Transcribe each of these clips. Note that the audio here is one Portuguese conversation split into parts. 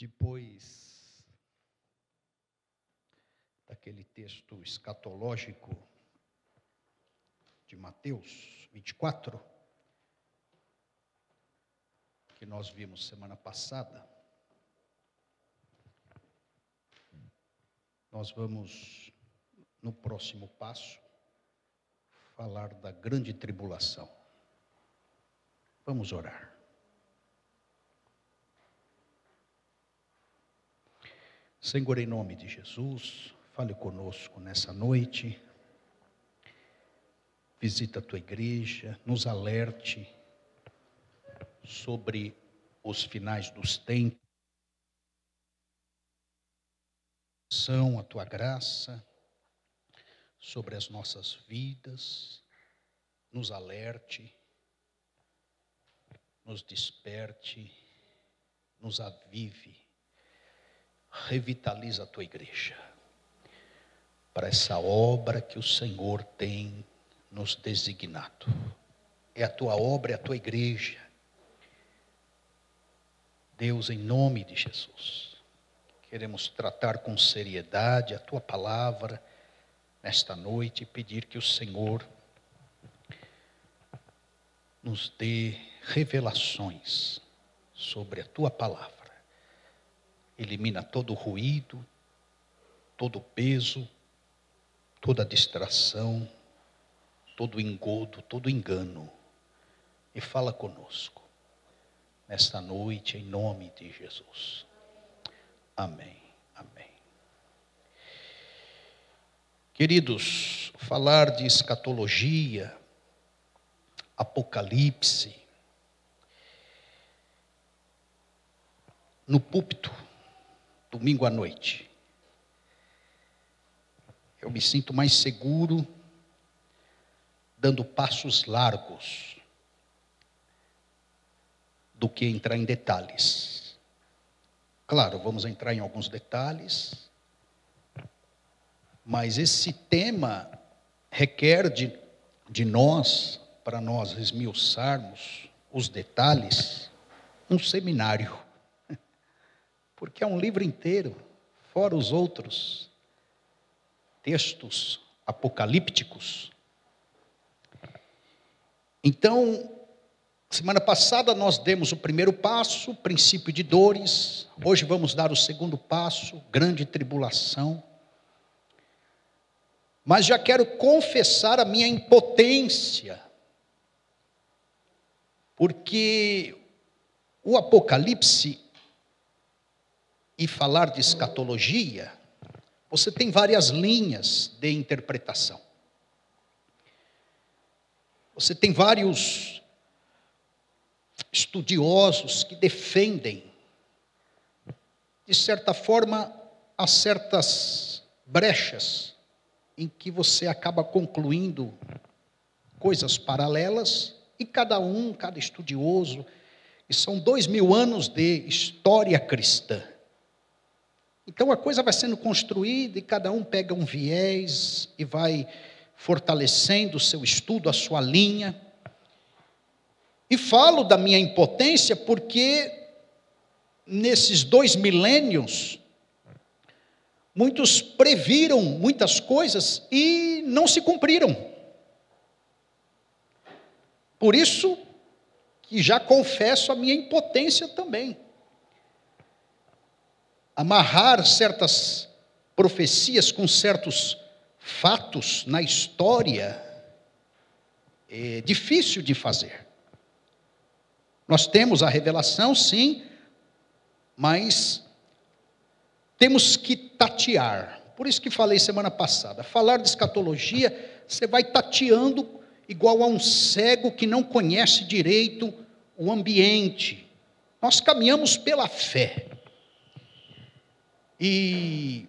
Depois daquele texto escatológico de Mateus 24, que nós vimos semana passada, nós vamos, no próximo passo, falar da grande tribulação. Vamos orar. Senhor, em nome de Jesus, fale conosco nessa noite. Visita a tua igreja, nos alerte sobre os finais dos tempos. São a tua graça sobre as nossas vidas, nos alerte, nos desperte, nos avive revitaliza a tua igreja para essa obra que o Senhor tem nos designado. É a tua obra, é a tua igreja. Deus, em nome de Jesus, queremos tratar com seriedade a tua palavra nesta noite e pedir que o Senhor nos dê revelações sobre a tua palavra elimina todo o ruído, todo o peso, toda distração, todo engodo, todo engano. E fala conosco nesta noite, em nome de Jesus. Amém. Amém. Queridos, falar de escatologia, apocalipse, no púlpito, domingo à noite. Eu me sinto mais seguro dando passos largos do que entrar em detalhes. Claro, vamos entrar em alguns detalhes, mas esse tema requer de, de nós, para nós esmiuçarmos os detalhes, um seminário porque é um livro inteiro, fora os outros textos apocalípticos. Então, semana passada nós demos o primeiro passo, princípio de dores. Hoje vamos dar o segundo passo, grande tribulação. Mas já quero confessar a minha impotência, porque o Apocalipse e falar de escatologia, você tem várias linhas de interpretação. Você tem vários estudiosos que defendem, de certa forma, há certas brechas em que você acaba concluindo coisas paralelas e cada um, cada estudioso, e são dois mil anos de história cristã. Então a coisa vai sendo construída e cada um pega um viés e vai fortalecendo o seu estudo, a sua linha. E falo da minha impotência porque nesses dois milênios, muitos previram muitas coisas e não se cumpriram. Por isso que já confesso a minha impotência também amarrar certas profecias com certos fatos na história é difícil de fazer. Nós temos a revelação, sim, mas temos que tatear. Por isso que falei semana passada, falar de escatologia, você vai tateando igual a um cego que não conhece direito o ambiente. Nós caminhamos pela fé. E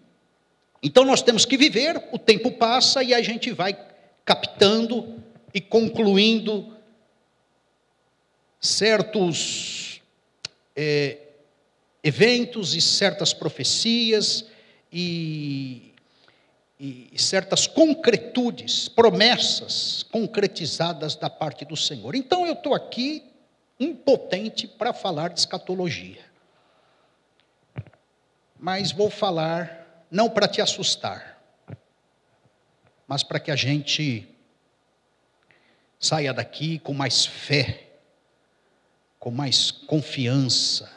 então nós temos que viver, o tempo passa e a gente vai captando e concluindo certos é, eventos e certas profecias e, e certas concretudes, promessas concretizadas da parte do Senhor. Então eu estou aqui impotente para falar de escatologia. Mas vou falar não para te assustar, mas para que a gente saia daqui com mais fé, com mais confiança,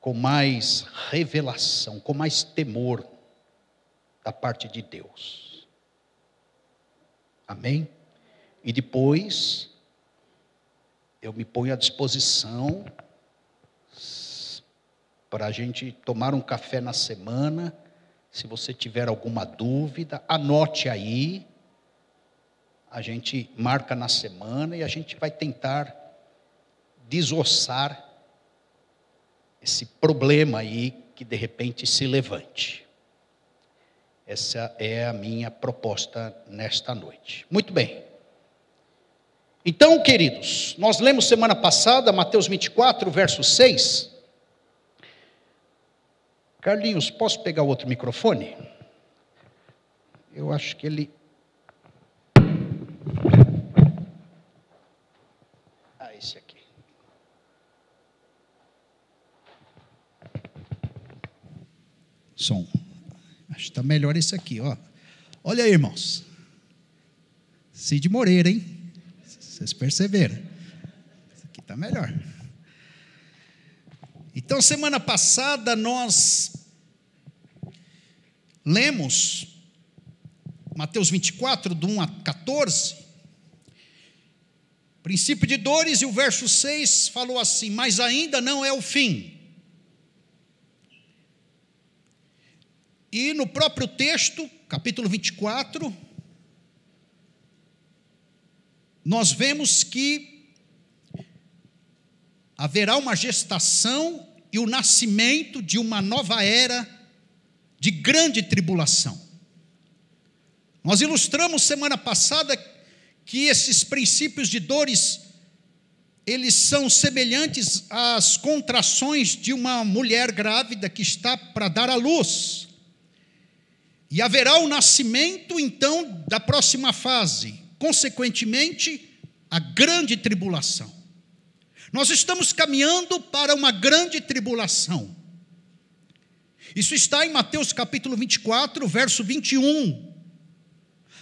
com mais revelação, com mais temor da parte de Deus. Amém? E depois, eu me ponho à disposição para a gente tomar um café na semana. Se você tiver alguma dúvida, anote aí. A gente marca na semana e a gente vai tentar desossar esse problema aí que de repente se levante. Essa é a minha proposta nesta noite. Muito bem. Então, queridos, nós lemos semana passada Mateus 24, verso 6. Carlinhos, posso pegar outro microfone? Eu acho que ele Som. Acho que está melhor esse aqui, ó. Olha aí, irmãos. Cid Moreira, hein? Vocês perceberam? Esse aqui está melhor. Então, semana passada nós lemos Mateus 24, do 1 a 14. Princípio de dores, e o verso 6 falou assim: Mas ainda não é o fim E no próprio texto, capítulo 24, nós vemos que haverá uma gestação e o nascimento de uma nova era de grande tribulação. Nós ilustramos semana passada que esses princípios de dores eles são semelhantes às contrações de uma mulher grávida que está para dar à luz. E haverá o nascimento, então, da próxima fase, consequentemente, a grande tribulação. Nós estamos caminhando para uma grande tribulação. Isso está em Mateus capítulo 24, verso 21.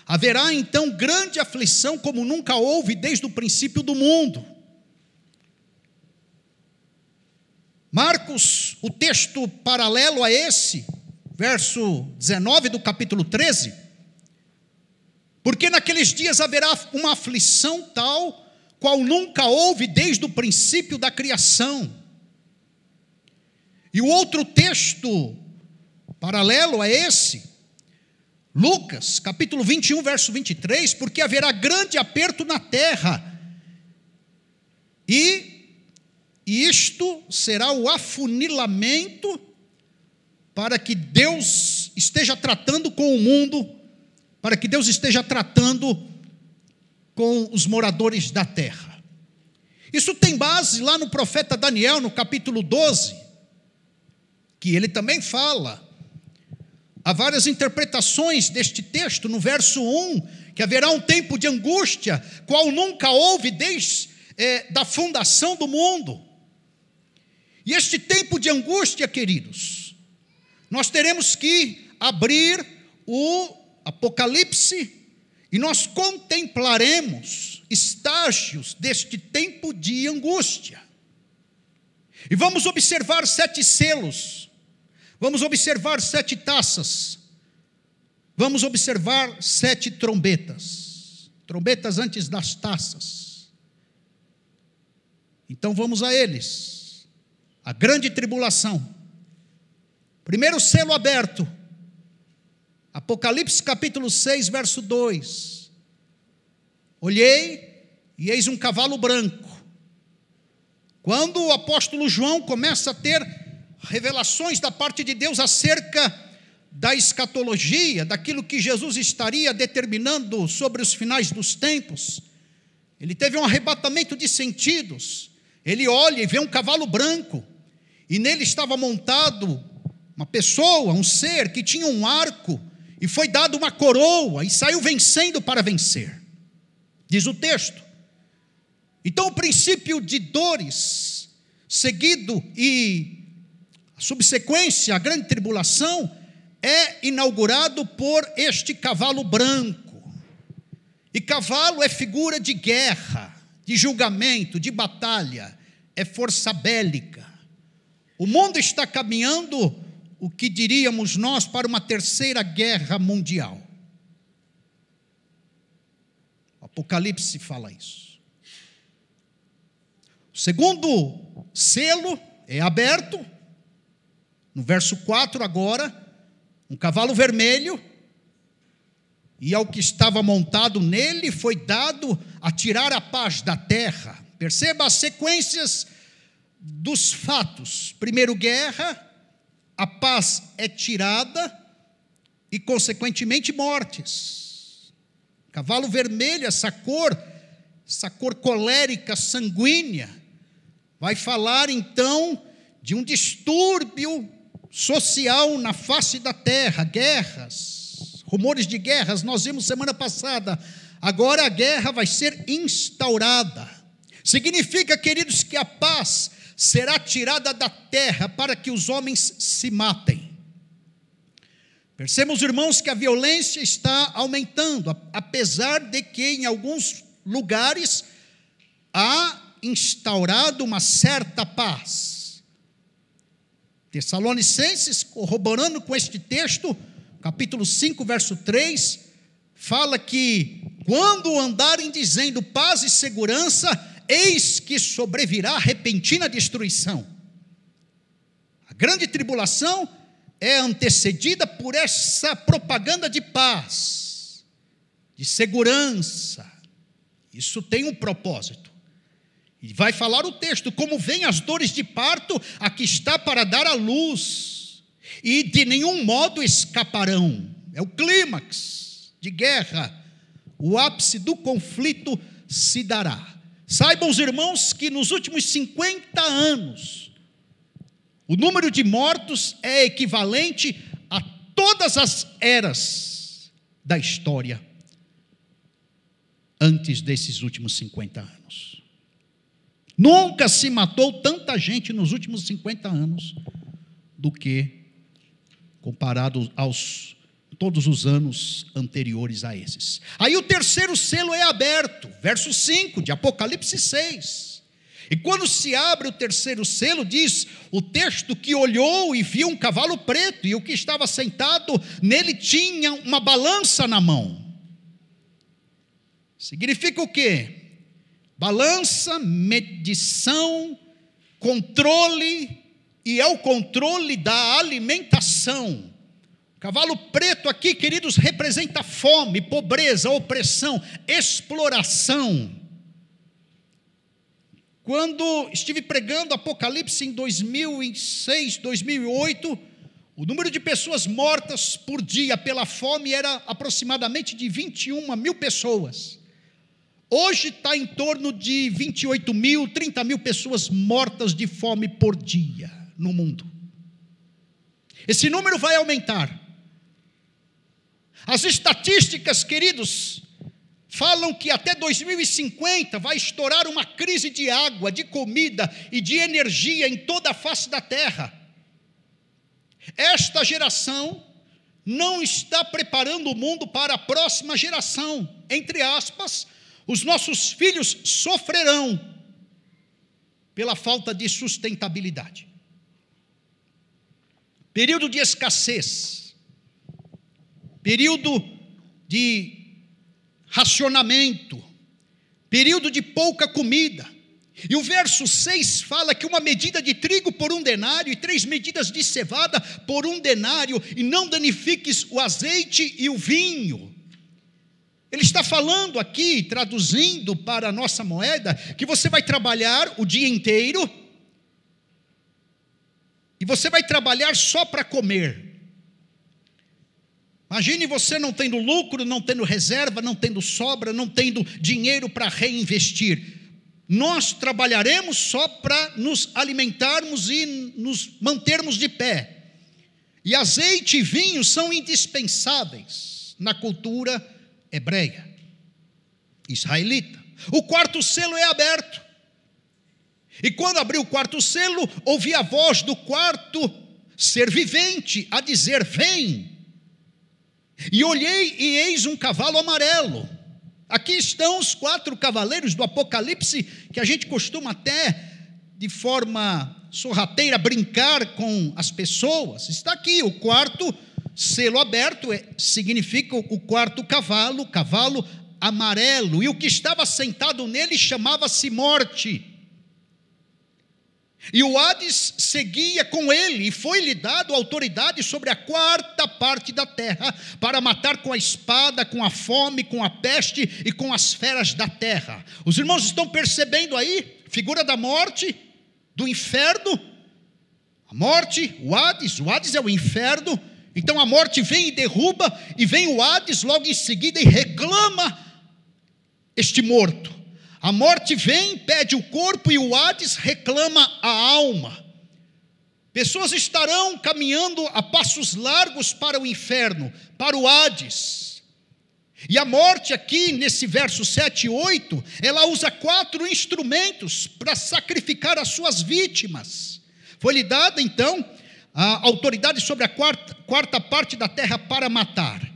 Haverá então grande aflição como nunca houve desde o princípio do mundo. Marcos, o texto paralelo a esse, verso 19 do capítulo 13. Porque naqueles dias haverá uma aflição tal qual nunca houve desde o princípio da criação. E o outro texto paralelo a esse, Lucas, capítulo 21, verso 23, porque haverá grande aperto na terra, e isto será o afunilamento para que Deus esteja tratando com o mundo, para que Deus esteja tratando com os moradores da terra. Isso tem base lá no profeta Daniel, no capítulo 12, que ele também fala. Há várias interpretações deste texto, no verso 1, que haverá um tempo de angústia, qual nunca houve desde é, da fundação do mundo. E este tempo de angústia, queridos, nós teremos que abrir o Apocalipse e nós contemplaremos estágios deste tempo de angústia. E vamos observar sete selos, vamos observar sete taças, vamos observar sete trombetas, trombetas antes das taças. Então vamos a eles. A grande tribulação Primeiro selo aberto. Apocalipse capítulo 6, verso 2. Olhei e eis um cavalo branco. Quando o apóstolo João começa a ter revelações da parte de Deus acerca da escatologia, daquilo que Jesus estaria determinando sobre os finais dos tempos, ele teve um arrebatamento de sentidos. Ele olha e vê um cavalo branco, e nele estava montado uma pessoa, um ser que tinha um arco e foi dado uma coroa e saiu vencendo para vencer. Diz o texto. Então, o princípio de dores, seguido e A subsequência, a grande tribulação, é inaugurado por este cavalo branco. E cavalo é figura de guerra, de julgamento, de batalha, é força bélica. O mundo está caminhando, o que diríamos nós, para uma terceira guerra mundial. O Apocalipse fala isso. O segundo selo é aberto, no verso 4 agora, um cavalo vermelho, e ao que estava montado nele foi dado a tirar a paz da terra. Perceba as sequências dos fatos. Primeiro, guerra, a paz é tirada e, consequentemente, mortes. Cavalo vermelho, essa cor, essa cor colérica, sanguínea, vai falar então de um distúrbio social na face da terra, guerras, rumores de guerras, nós vimos semana passada. Agora a guerra vai ser instaurada. Significa, queridos, que a paz será tirada da terra para que os homens se matem. Percebemos, irmãos, que a violência está aumentando, apesar de que em alguns lugares há instaurado uma certa paz. Tessalonicenses, corroborando com este texto, capítulo 5, verso 3, fala que quando andarem dizendo paz e segurança, eis que sobrevirá repentina destruição. A grande tribulação é antecedida por essa propaganda de paz, de segurança. Isso tem um propósito. E vai falar o texto: como vem as dores de parto, aqui está para dar a luz, e de nenhum modo escaparão. É o clímax de guerra, o ápice do conflito se dará. Saibam os irmãos que nos últimos 50 anos, o número de mortos é equivalente a todas as eras da história antes desses últimos 50 anos. Nunca se matou tanta gente nos últimos 50 anos do que comparado aos todos os anos anteriores a esses. Aí o terceiro selo é aberto, verso 5 de Apocalipse 6. E quando se abre o terceiro selo, diz o texto que olhou e viu um cavalo preto, e o que estava sentado nele tinha uma balança na mão. Significa o quê? Balança, medição, controle, e é o controle da alimentação. Cavalo preto aqui, queridos, representa fome, pobreza, opressão, exploração. Quando estive pregando Apocalipse em 2006, 2008, o número de pessoas mortas por dia pela fome era aproximadamente de 21 mil pessoas. Hoje está em torno de 28 mil, 30 mil pessoas mortas de fome por dia no mundo. Esse número vai aumentar. As estatísticas, queridos, falam que até 2050 vai estourar uma crise de água, de comida e de energia em toda a face da terra. Esta geração não está preparando o mundo para a próxima geração. Entre aspas, os nossos filhos sofrerão pela falta de sustentabilidade. Período de escassez período de racionamento, período de pouca comida. E o verso 6 fala que uma medida de trigo por um denário e três medidas de cevada por um denário, e não danifiques o azeite e o vinho. Ele está falando aqui, traduzindo para a nossa moeda, que você vai trabalhar o dia inteiro, e você vai trabalhar só para comer. Imagine você não tendo lucro, não tendo reserva, não tendo sobra, não tendo dinheiro para reinvestir. Nós trabalharemos só para nos alimentarmos e nos mantermos de pé. E azeite e vinho são indispensáveis na cultura hebreia, israelita. O quarto selo é aberto. E quando abriu o quarto selo, ouvi a voz do quarto ser vivente, a dizer: Vem. E olhei e eis um cavalo amarelo. Aqui estão os quatro cavaleiros do Apocalipse, que a gente costuma até, de forma sorrateira, brincar com as pessoas. Está aqui o quarto selo aberto, é, significa o quarto cavalo, cavalo amarelo. E o que estava sentado nele chamava-se Morte. E o Hades seguia com ele, e foi-lhe dado autoridade sobre a quarta parte da terra, para matar com a espada, com a fome, com a peste e com as feras da terra. Os irmãos estão percebendo aí? Figura da morte, do inferno. A morte, o Hades, o Hades é o inferno. Então a morte vem e derruba, e vem o Hades logo em seguida e reclama este morto. A morte vem, pede o corpo e o Hades reclama a alma. Pessoas estarão caminhando a passos largos para o inferno, para o Hades. E a morte, aqui nesse verso 7 e 8, ela usa quatro instrumentos para sacrificar as suas vítimas. Foi-lhe dada, então, a autoridade sobre a quarta, quarta parte da terra para matar.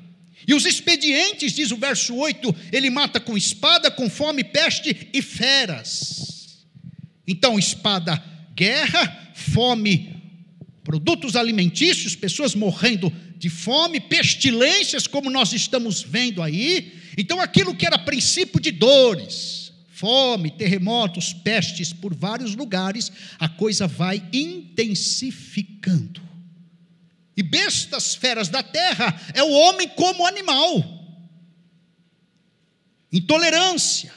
E os expedientes, diz o verso 8, ele mata com espada, com fome, peste e feras. Então, espada, guerra, fome, produtos alimentícios, pessoas morrendo de fome, pestilências, como nós estamos vendo aí. Então, aquilo que era princípio de dores, fome, terremotos, pestes por vários lugares, a coisa vai intensificando. E bestas feras da terra é o homem como animal. Intolerância,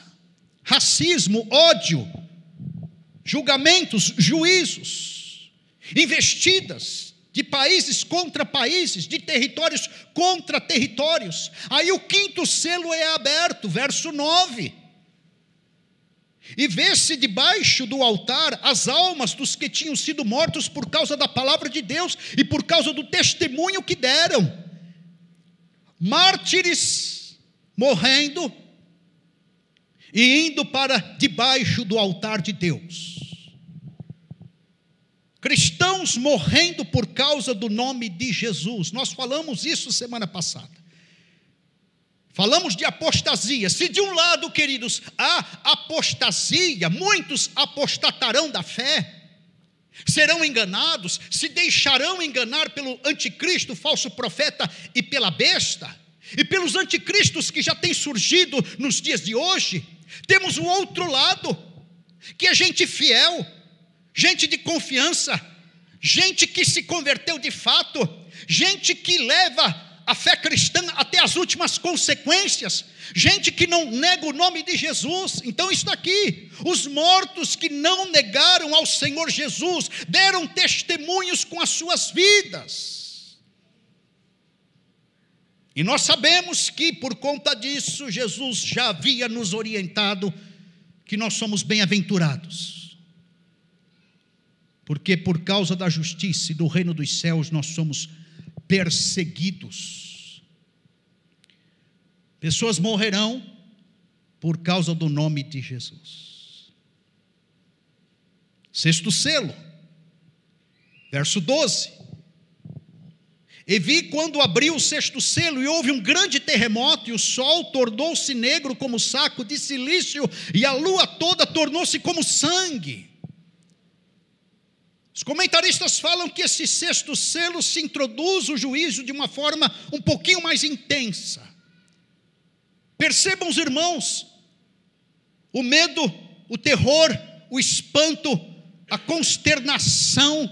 racismo, ódio, julgamentos, juízos, investidas de países contra países, de territórios contra territórios. Aí o quinto selo é aberto, verso 9 e vê-se debaixo do altar as almas dos que tinham sido mortos por causa da palavra de Deus e por causa do testemunho que deram. Mártires morrendo e indo para debaixo do altar de Deus. Cristãos morrendo por causa do nome de Jesus. Nós falamos isso semana passada. Falamos de apostasia. Se de um lado, queridos, há apostasia, muitos apostatarão da fé, serão enganados, se deixarão enganar pelo anticristo, falso profeta e pela besta, e pelos anticristos que já têm surgido nos dias de hoje. Temos o outro lado, que é gente fiel, gente de confiança, gente que se converteu de fato, gente que leva a fé cristã até as últimas consequências. Gente que não nega o nome de Jesus. Então, isso aqui. Os mortos que não negaram ao Senhor Jesus deram testemunhos com as suas vidas. E nós sabemos que por conta disso, Jesus já havia nos orientado que nós somos bem-aventurados. Porque por causa da justiça e do reino dos céus nós somos perseguidos. Pessoas morrerão por causa do nome de Jesus. Sexto selo, verso 12. E vi quando abriu o sexto selo, e houve um grande terremoto, e o sol tornou-se negro como saco de silício, e a lua toda tornou-se como sangue. Os comentaristas falam que esse sexto selo se introduz o juízo de uma forma um pouquinho mais intensa. Percebam os irmãos, o medo, o terror, o espanto, a consternação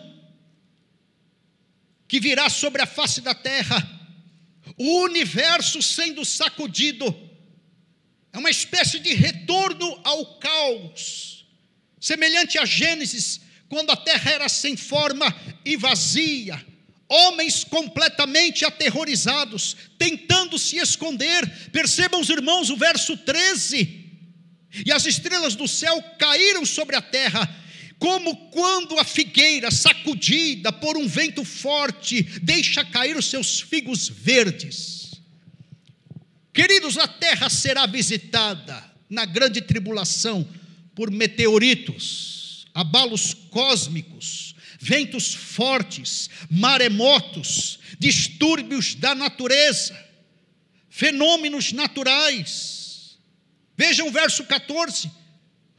que virá sobre a face da terra, o universo sendo sacudido, é uma espécie de retorno ao caos, semelhante a Gênesis quando a terra era sem forma e vazia, homens completamente aterrorizados, tentando se esconder. Percebam os irmãos o verso 13. E as estrelas do céu caíram sobre a terra, como quando a figueira, sacudida por um vento forte, deixa cair os seus figos verdes. Queridos, a terra será visitada na grande tribulação por meteoritos abalos cósmicos, ventos fortes, maremotos, distúrbios da natureza, fenômenos naturais. Vejam o verso 14.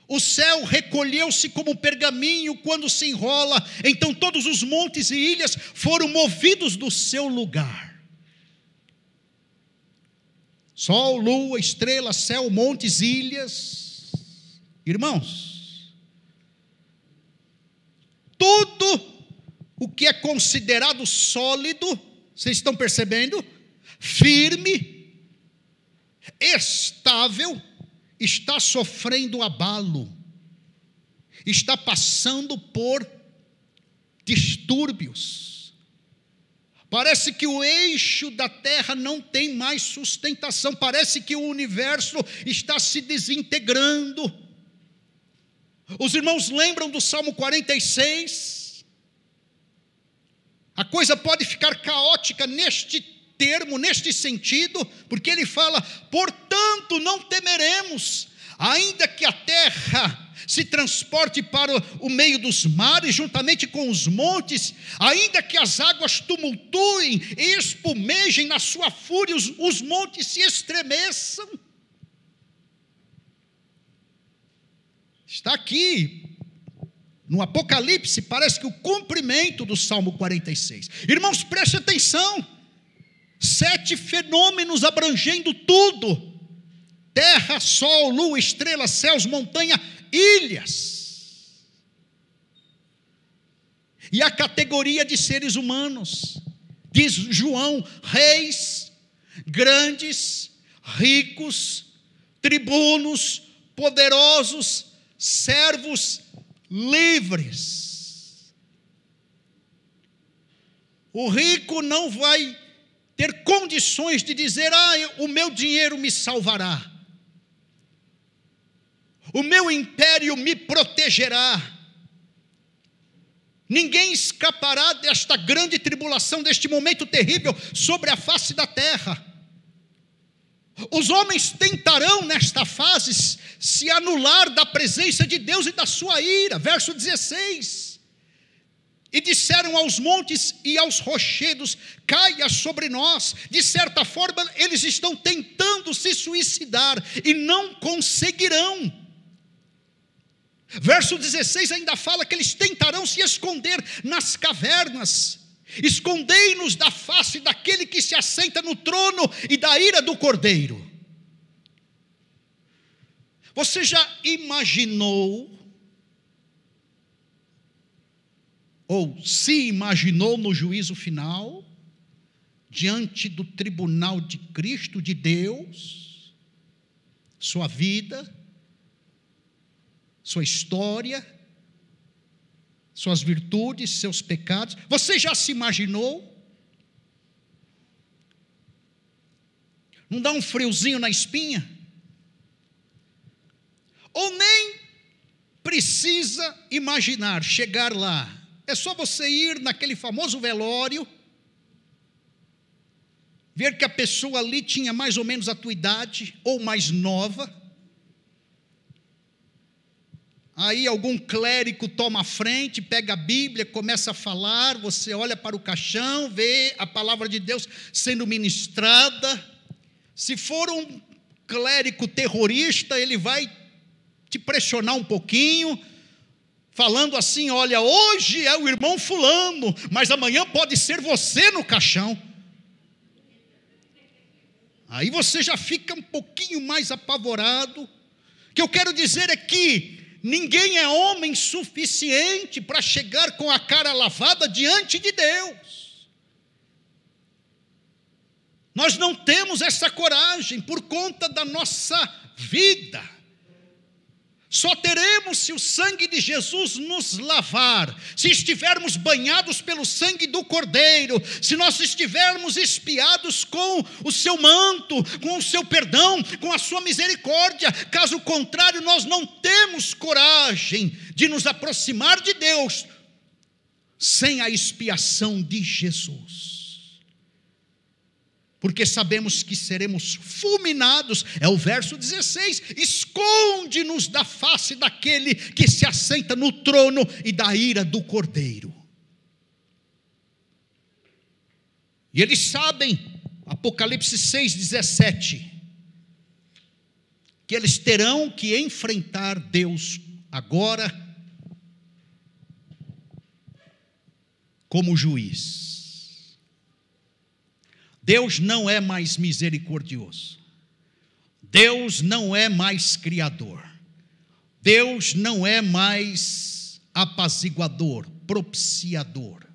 O céu recolheu-se como pergaminho quando se enrola, então todos os montes e ilhas foram movidos do seu lugar. Sol, lua, estrela, céu, montes, ilhas. Irmãos, tudo o que é considerado sólido, vocês estão percebendo? Firme, estável, está sofrendo abalo, está passando por distúrbios. Parece que o eixo da terra não tem mais sustentação, parece que o universo está se desintegrando. Os irmãos lembram do Salmo 46? A coisa pode ficar caótica neste termo, neste sentido, porque ele fala: portanto, não temeremos, ainda que a terra se transporte para o meio dos mares, juntamente com os montes, ainda que as águas tumultuem e espumejem na sua fúria, os, os montes se estremeçam. Está aqui, no Apocalipse, parece que o cumprimento do Salmo 46. Irmãos, preste atenção. Sete fenômenos abrangendo tudo: terra, sol, lua, estrelas, céus, montanha, ilhas. E a categoria de seres humanos, diz João: reis, grandes, ricos, tribunos, poderosos, servos livres. O rico não vai ter condições de dizer: ah, o meu dinheiro me salvará, o meu império me protegerá. Ninguém escapará desta grande tribulação, deste momento terrível sobre a face da terra. Os homens tentarão nesta fase se anular da presença de Deus e da sua ira. Verso 16. E disseram aos montes e aos rochedos: caia sobre nós. De certa forma, eles estão tentando se suicidar e não conseguirão. Verso 16 ainda fala que eles tentarão se esconder nas cavernas. Escondei-nos da face daquele que se assenta no trono e da ira do cordeiro. Você já imaginou ou se imaginou no juízo final, diante do tribunal de Cristo, de Deus, sua vida, sua história, suas virtudes, seus pecados. Você já se imaginou? Não dá um friozinho na espinha? Ou nem precisa imaginar, chegar lá. É só você ir naquele famoso velório, ver que a pessoa ali tinha mais ou menos a tua idade, ou mais nova. Aí algum clérigo toma a frente, pega a Bíblia, começa a falar, você olha para o caixão, vê a palavra de Deus sendo ministrada. Se for um clérigo terrorista, ele vai te pressionar um pouquinho, falando assim: olha, hoje é o irmão Fulano, mas amanhã pode ser você no caixão. Aí você já fica um pouquinho mais apavorado. O que eu quero dizer é que ninguém é homem suficiente para chegar com a cara lavada diante de Deus. Nós não temos essa coragem por conta da nossa vida. Só teremos se o sangue de Jesus nos lavar, se estivermos banhados pelo sangue do Cordeiro, se nós estivermos espiados com o seu manto, com o seu perdão, com a sua misericórdia. Caso contrário, nós não temos coragem de nos aproximar de Deus sem a expiação de Jesus porque sabemos que seremos fulminados, é o verso 16: esconde-nos da face daquele que se assenta no trono e da ira do cordeiro. E eles sabem, Apocalipse 6, 17, que eles terão que enfrentar Deus agora como juiz. Deus não é mais misericordioso. Deus não é mais criador. Deus não é mais apaziguador, propiciador.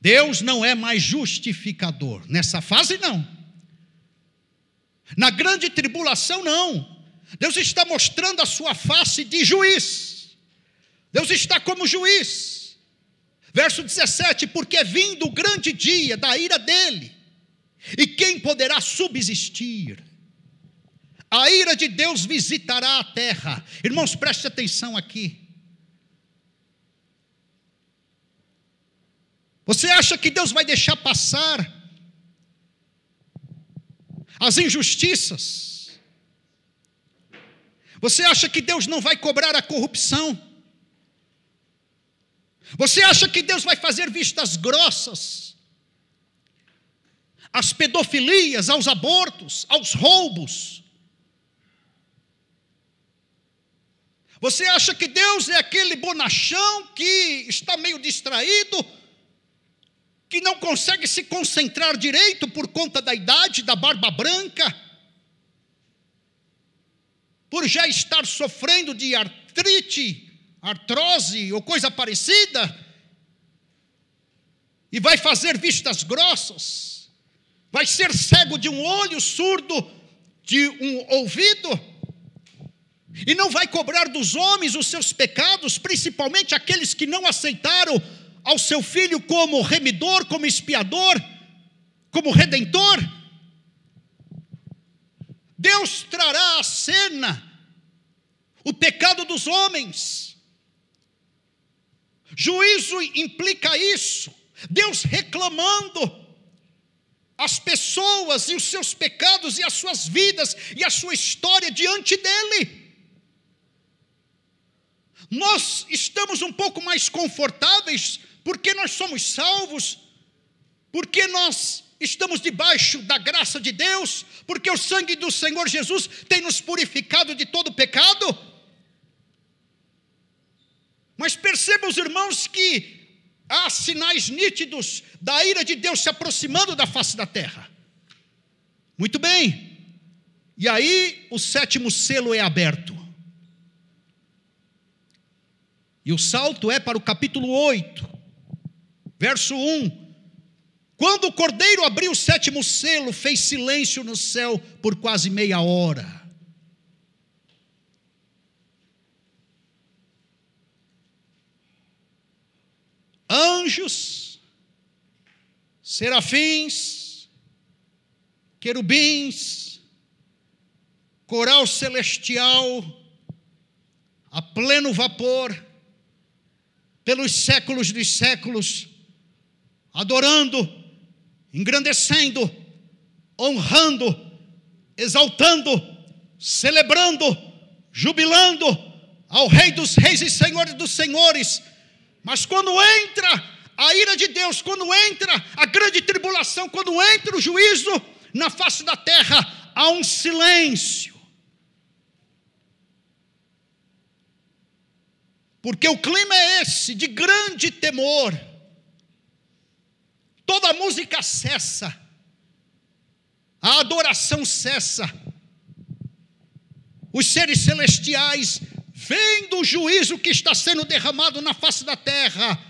Deus não é mais justificador. Nessa fase, não. Na grande tribulação, não. Deus está mostrando a sua face de juiz. Deus está como juiz. Verso 17: Porque vindo o grande dia da ira dele, e quem poderá subsistir? A ira de Deus visitará a terra. Irmãos, preste atenção aqui. Você acha que Deus vai deixar passar as injustiças? Você acha que Deus não vai cobrar a corrupção? Você acha que Deus vai fazer vistas grossas às pedofilias, aos abortos, aos roubos? Você acha que Deus é aquele bonachão que está meio distraído que não consegue se concentrar direito por conta da idade, da barba branca, por já estar sofrendo de artrite, artrose ou coisa parecida, e vai fazer vistas grossas, vai ser cego de um olho, surdo de um ouvido, e não vai cobrar dos homens os seus pecados, principalmente aqueles que não aceitaram ao seu filho como remidor, como expiador, como redentor. Deus trará à cena o pecado dos homens. Juízo implica isso. Deus reclamando as pessoas e os seus pecados e as suas vidas e a sua história diante dele. Nós estamos um pouco mais confortáveis porque nós somos salvos, porque nós estamos debaixo da graça de Deus, porque o sangue do Senhor Jesus tem nos purificado de todo pecado. Mas percebam os irmãos que há sinais nítidos da ira de Deus se aproximando da face da terra. Muito bem. E aí o sétimo selo é aberto. E o salto é para o capítulo 8. Verso 1: Quando o cordeiro abriu o sétimo selo, fez silêncio no céu por quase meia hora. Anjos, serafins, querubins, coral celestial, a pleno vapor, pelos séculos dos séculos, adorando, engrandecendo, honrando, exaltando, celebrando, jubilando ao Rei dos Reis e Senhores dos Senhores. Mas quando entra a ira de Deus, quando entra a grande tribulação, quando entra o juízo na face da terra, há um silêncio. Porque o clima é esse de grande temor. Toda a música cessa, a adoração cessa, os seres celestiais, vendo o juízo que está sendo derramado na face da terra,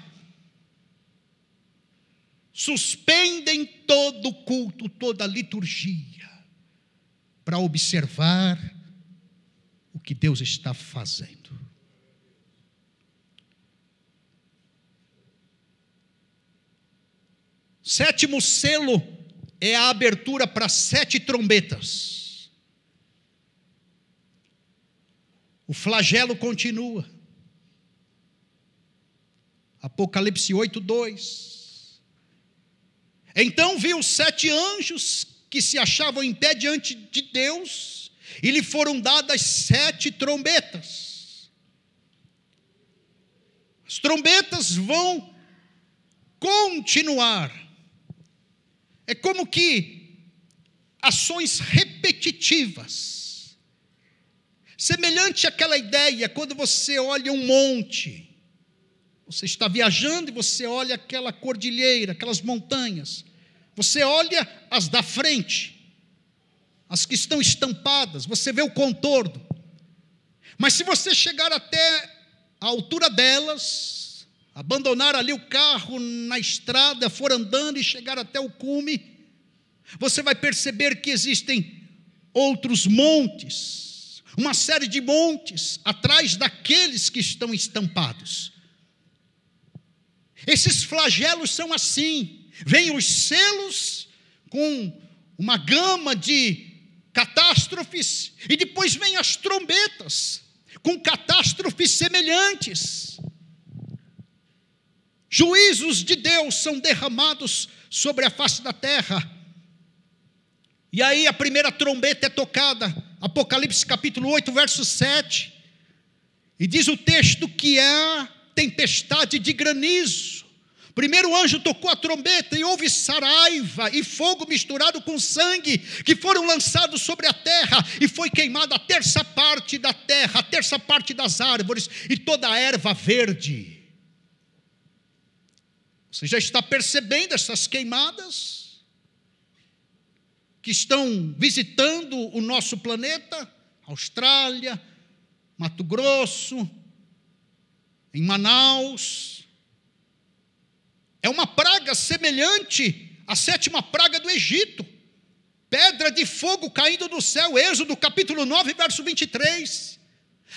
suspendem todo o culto, toda a liturgia, para observar o que Deus está fazendo. Sétimo selo é a abertura para sete trombetas. O flagelo continua. Apocalipse 8, 2. Então viu sete anjos que se achavam em pé diante de Deus, e lhe foram dadas sete trombetas. As trombetas vão continuar é como que ações repetitivas. Semelhante àquela ideia quando você olha um monte. Você está viajando e você olha aquela cordilheira, aquelas montanhas. Você olha as da frente, as que estão estampadas, você vê o contorno. Mas se você chegar até a altura delas, abandonar ali o carro na estrada, for andando e chegar até o cume, você vai perceber que existem outros montes, uma série de montes atrás daqueles que estão estampados. Esses flagelos são assim: vêm os selos com uma gama de catástrofes, e depois vêm as trombetas com catástrofes semelhantes. Juízos de Deus são derramados sobre a face da terra. E aí a primeira trombeta é tocada, Apocalipse capítulo 8, verso 7. E diz o texto que é tempestade de granizo. Primeiro anjo tocou a trombeta e houve saraiva e fogo misturado com sangue que foram lançados sobre a terra e foi queimada a terça parte da terra, a terça parte das árvores e toda a erva verde. Você já está percebendo essas queimadas que estão visitando o nosso planeta? Austrália, Mato Grosso, em Manaus. É uma praga semelhante à sétima praga do Egito. Pedra de fogo caindo do céu, Êxodo capítulo 9, verso 23.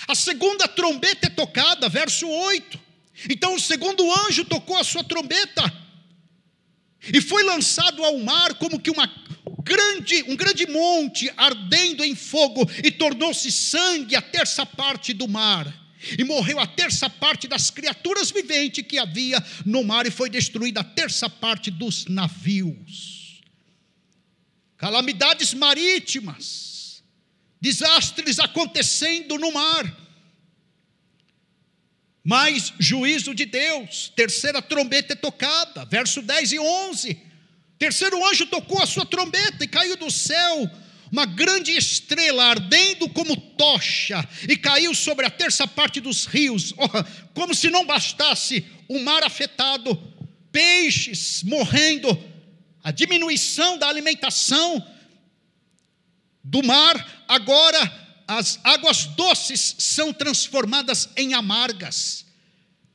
A segunda trombeta é tocada, verso 8. Então o segundo anjo tocou a sua trombeta e foi lançado ao mar como que uma grande, um grande monte ardendo em fogo e tornou-se sangue a terça parte do mar e morreu a terça parte das criaturas viventes que havia no mar, e foi destruída a terça parte dos navios. Calamidades marítimas, desastres acontecendo no mar, mas juízo de Deus, terceira trombeta é tocada, verso 10 e 11. Terceiro anjo tocou a sua trombeta e caiu do céu uma grande estrela ardendo como tocha e caiu sobre a terça parte dos rios, oh, como se não bastasse o mar afetado, peixes morrendo, a diminuição da alimentação do mar, agora as águas doces são transformadas em amargas.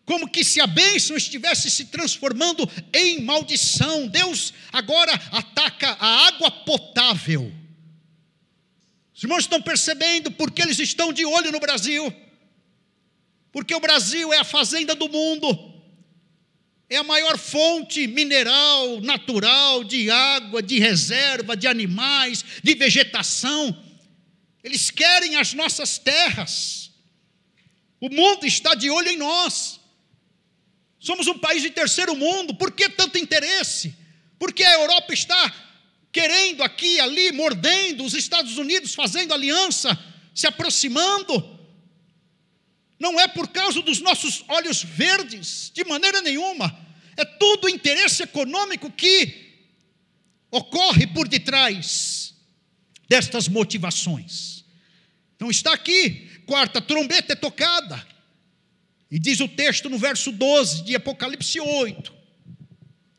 Como que se a bênção estivesse se transformando em maldição. Deus agora ataca a água potável os irmãos estão percebendo porque eles estão de olho no Brasil? Porque o Brasil é a fazenda do mundo, é a maior fonte mineral, natural, de água, de reserva, de animais, de vegetação. Eles querem as nossas terras. O mundo está de olho em nós. Somos um país de terceiro mundo, por que tanto interesse? Porque a Europa está querendo aqui, ali, mordendo, os Estados Unidos fazendo aliança, se aproximando. Não é por causa dos nossos olhos verdes, de maneira nenhuma. É tudo interesse econômico que ocorre por detrás destas motivações. Então está aqui, quarta trombeta é tocada. E diz o texto no verso 12 de Apocalipse 8: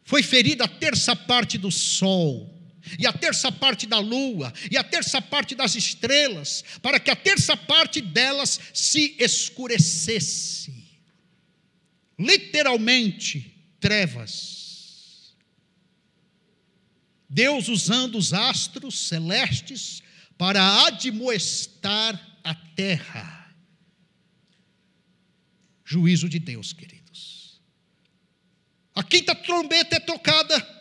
Foi ferida a terça parte do sol e a terça parte da lua, e a terça parte das estrelas, para que a terça parte delas se escurecesse. Literalmente, trevas. Deus usando os astros celestes para admoestar a terra. Juízo de Deus, queridos. A quinta trombeta é tocada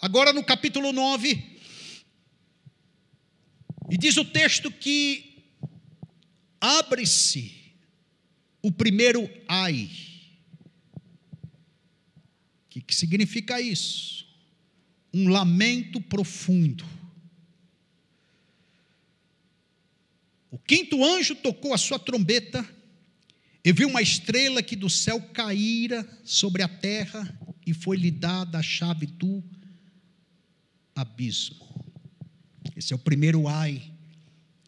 Agora no capítulo 9, e diz o texto que abre-se o primeiro ai. O que, que significa isso? Um lamento profundo. O quinto anjo tocou a sua trombeta e viu uma estrela que do céu caíra sobre a terra e foi-lhe dada a chave do abismo. Esse é o primeiro ai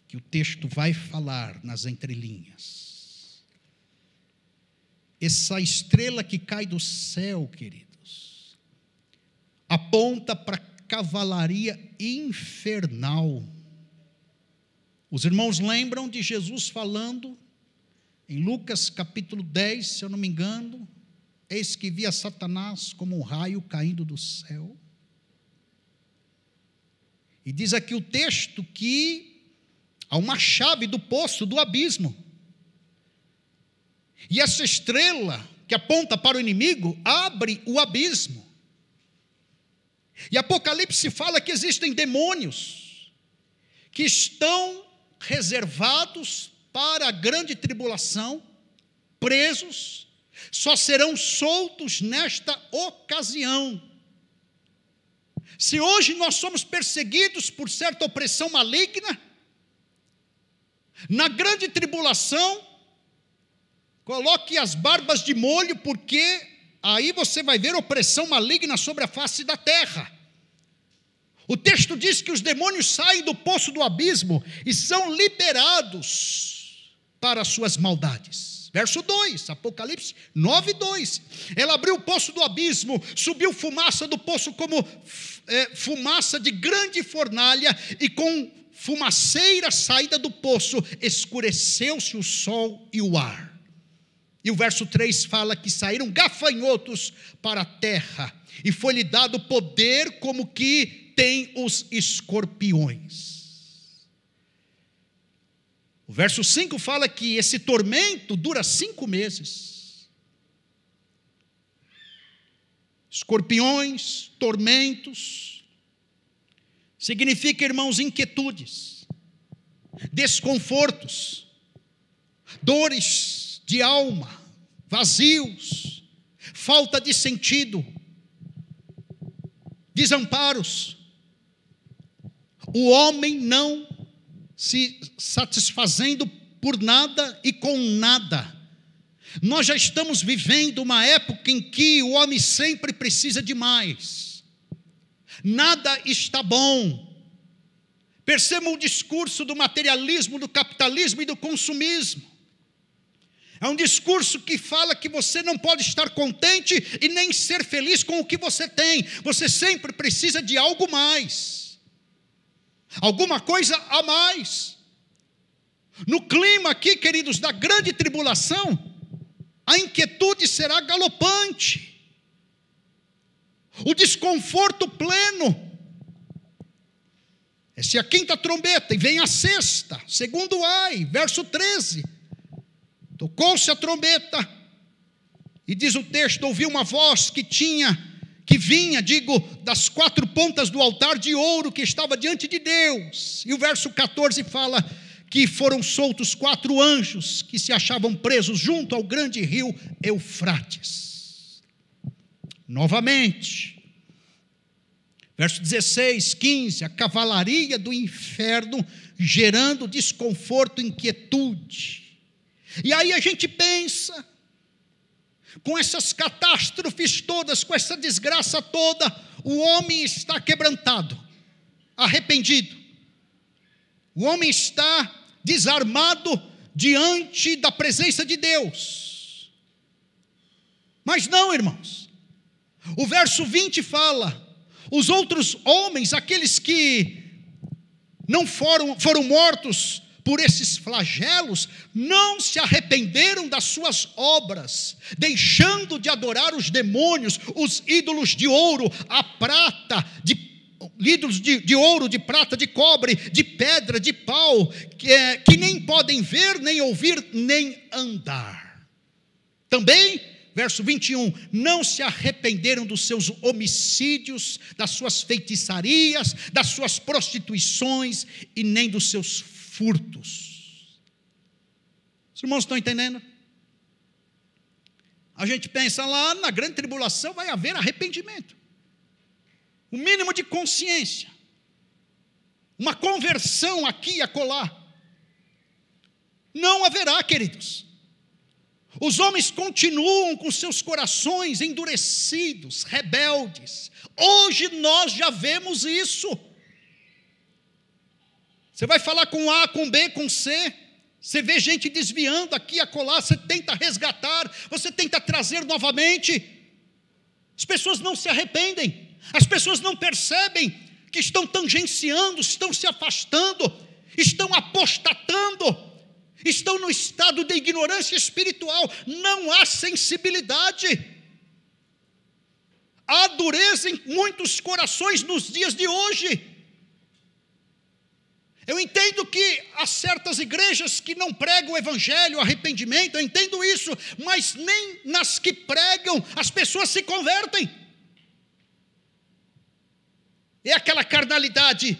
que o texto vai falar nas entrelinhas. Essa estrela que cai do céu, queridos, aponta para cavalaria infernal. Os irmãos lembram de Jesus falando em Lucas capítulo 10, se eu não me engano, eis que via Satanás como um raio caindo do céu. E diz aqui o texto que Há uma chave do poço, do abismo. E essa estrela que aponta para o inimigo abre o abismo. E Apocalipse fala que existem demônios que estão reservados para a grande tribulação, presos, só serão soltos nesta ocasião. Se hoje nós somos perseguidos por certa opressão maligna, na grande tribulação, coloque as barbas de molho, porque aí você vai ver opressão maligna sobre a face da terra. O texto diz que os demônios saem do poço do abismo e são liberados para as suas maldades. Verso 2, Apocalipse 9, 2. Ela abriu o poço do abismo, subiu fumaça do poço como é, fumaça de grande fornalha, e com fumaceira saída do poço, escureceu-se o sol e o ar. E o verso 3 fala que saíram gafanhotos para a terra, e foi-lhe dado poder como que tem os escorpiões. O verso 5 fala que esse tormento dura cinco meses. Escorpiões, tormentos, Significa, irmãos, inquietudes, desconfortos, dores de alma, vazios, falta de sentido, desamparos. O homem não se satisfazendo por nada e com nada. Nós já estamos vivendo uma época em que o homem sempre precisa de mais nada está bom. Percebam o discurso do materialismo, do capitalismo e do consumismo. É um discurso que fala que você não pode estar contente e nem ser feliz com o que você tem. Você sempre precisa de algo mais. Alguma coisa a mais. No clima aqui, queridos, da grande tribulação, a inquietude será galopante o desconforto pleno. Essa é a quinta trombeta, e vem a sexta, segundo ai, verso 13. Tocou-se a trombeta, e diz o texto: ouviu uma voz que tinha, que vinha, digo, das quatro pontas do altar de ouro que estava diante de Deus. E o verso 14 fala que foram soltos quatro anjos que se achavam presos junto ao grande rio Eufrates. Novamente, verso 16, 15: a cavalaria do inferno gerando desconforto, inquietude. E aí a gente pensa, com essas catástrofes todas, com essa desgraça toda, o homem está quebrantado, arrependido. O homem está desarmado diante da presença de Deus. Mas não, irmãos. O verso 20 fala: os outros homens, aqueles que não foram, foram mortos por esses flagelos, não se arrependeram das suas obras, deixando de adorar os demônios, os ídolos de ouro, a prata, de ídolos de, de, ouro, de prata, de cobre, de pedra, de pau, que, é, que nem podem ver, nem ouvir, nem andar. Também verso 21, não se arrependeram dos seus homicídios, das suas feitiçarias, das suas prostituições e nem dos seus furtos. Os irmãos estão entendendo? A gente pensa lá na grande tribulação vai haver arrependimento, o mínimo de consciência, uma conversão aqui e acolá. Não haverá, queridos. Os homens continuam com seus corações endurecidos, rebeldes. Hoje nós já vemos isso. Você vai falar com A, com B, com C. Você vê gente desviando aqui acolá, você tenta resgatar, você tenta trazer novamente. As pessoas não se arrependem, as pessoas não percebem que estão tangenciando, estão se afastando, estão apostatando estão no estado de ignorância espiritual, não há sensibilidade. Há dureza em muitos corações nos dias de hoje. Eu entendo que há certas igrejas que não pregam o evangelho, o arrependimento, eu entendo isso, mas nem nas que pregam as pessoas se convertem. É aquela carnalidade,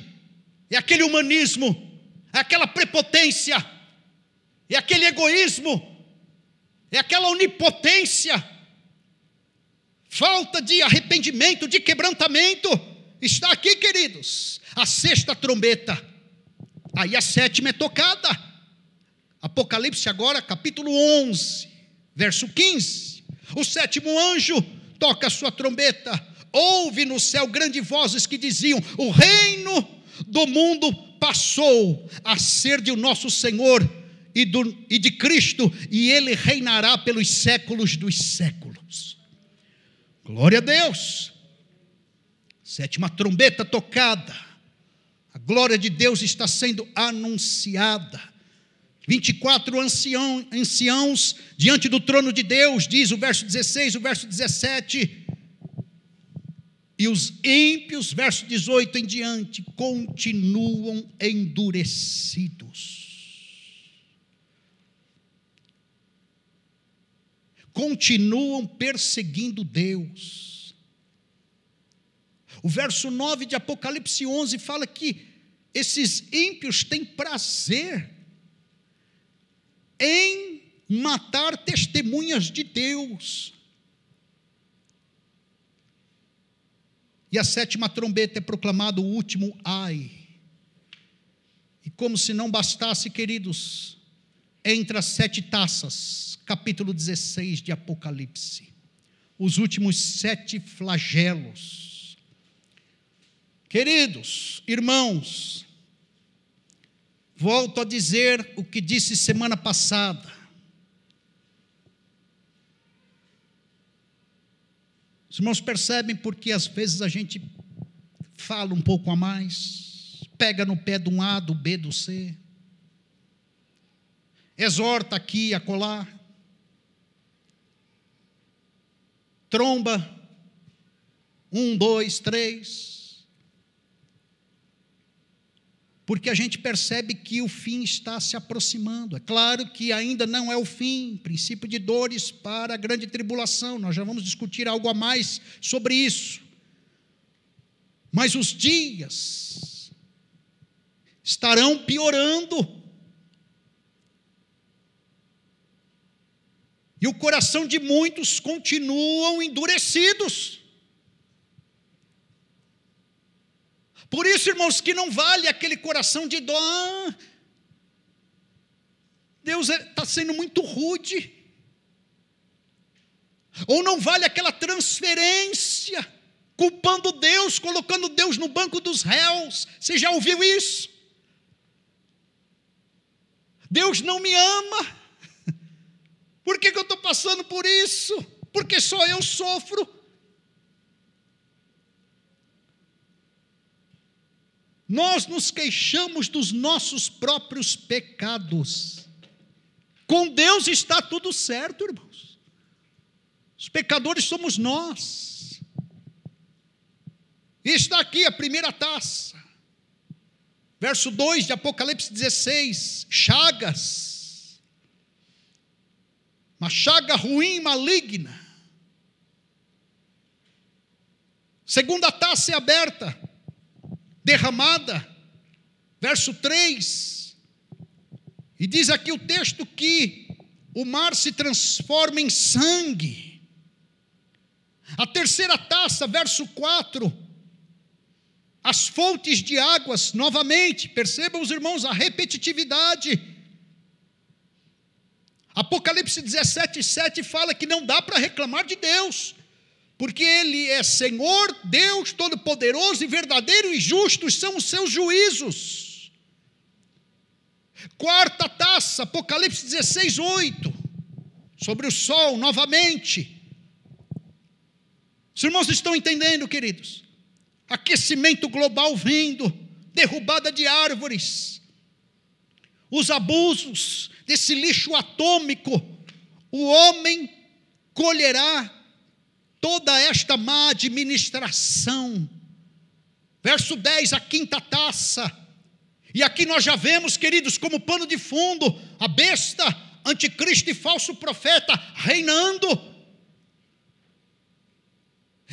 é aquele humanismo, é aquela prepotência, é aquele egoísmo, é aquela onipotência, falta de arrependimento, de quebrantamento. Está aqui, queridos, a sexta trombeta, aí a sétima é tocada. Apocalipse agora, capítulo 11, verso 15. O sétimo anjo toca a sua trombeta. Houve no céu grandes vozes que diziam: O reino do mundo passou a ser de nosso Senhor e, do, e de Cristo, e ele reinará pelos séculos dos séculos. Glória a Deus. Sétima trombeta tocada. Glória de Deus está sendo anunciada. 24 ancião, anciãos diante do trono de Deus, diz o verso 16, o verso 17. E os ímpios, verso 18 em diante, continuam endurecidos continuam perseguindo Deus. O verso 9 de Apocalipse 11 fala que esses ímpios têm prazer em matar testemunhas de Deus. E a sétima trombeta é proclamado o último ai. E como se não bastasse, queridos, entre as sete taças, capítulo 16 de Apocalipse. Os últimos sete flagelos. Queridos irmãos, volto a dizer o que disse semana passada. Os irmãos percebem porque às vezes a gente fala um pouco a mais, pega no pé de um A, do B, do C, exorta aqui e acolá. tromba, um, dois, três. Porque a gente percebe que o fim está se aproximando. É claro que ainda não é o fim, princípio de dores para a grande tribulação. Nós já vamos discutir algo a mais sobre isso. Mas os dias estarão piorando. E o coração de muitos continuam endurecidos. Por isso, irmãos, que não vale aquele coração de dó. Ah, Deus está é, sendo muito rude. Ou não vale aquela transferência, culpando Deus, colocando Deus no banco dos réus. Você já ouviu isso? Deus não me ama. Por que, que eu estou passando por isso? Porque só eu sofro. Nós nos queixamos dos nossos próprios pecados. Com Deus está tudo certo, irmãos. Os pecadores somos nós. E está aqui a primeira taça. Verso 2 de Apocalipse 16: Chagas uma chaga ruim, maligna. Segunda taça é aberta, derramada, verso 3. E diz aqui o texto que o mar se transforma em sangue. A terceira taça, verso 4. As fontes de águas, novamente, percebam os irmãos a repetitividade Apocalipse 17, 7 fala que não dá para reclamar de Deus, porque Ele é Senhor, Deus Todo-Poderoso e verdadeiro e justos são os seus juízos. Quarta taça, Apocalipse 16, 8, sobre o sol novamente. Os irmãos estão entendendo, queridos? Aquecimento global vindo, derrubada de árvores, os abusos desse lixo atômico, o homem colherá toda esta má administração. Verso 10, a quinta taça. E aqui nós já vemos, queridos, como pano de fundo, a besta, anticristo e falso profeta reinando.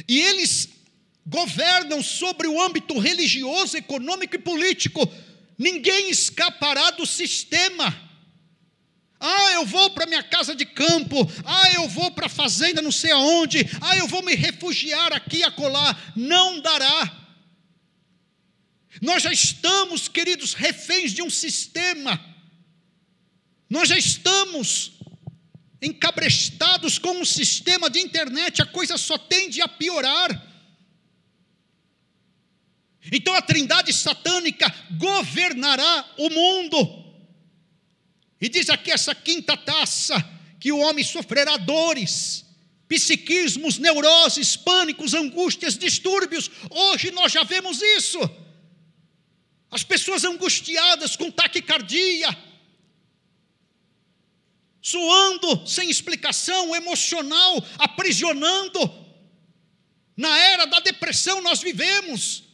E eles governam sobre o âmbito religioso, econômico e político ninguém escapará do sistema. Ah, eu vou para minha casa de campo. Ah, eu vou para a fazenda não sei aonde. Ah, eu vou me refugiar aqui e acolá. Não dará. Nós já estamos, queridos, reféns de um sistema. Nós já estamos encabrestados com um sistema de internet. A coisa só tende a piorar. Então a trindade satânica governará o mundo. E diz aqui essa quinta taça que o homem sofrerá dores, psiquismos, neuroses, pânicos, angústias, distúrbios. Hoje nós já vemos isso. As pessoas angustiadas com taquicardia, suando sem explicação, emocional, aprisionando. Na era da depressão nós vivemos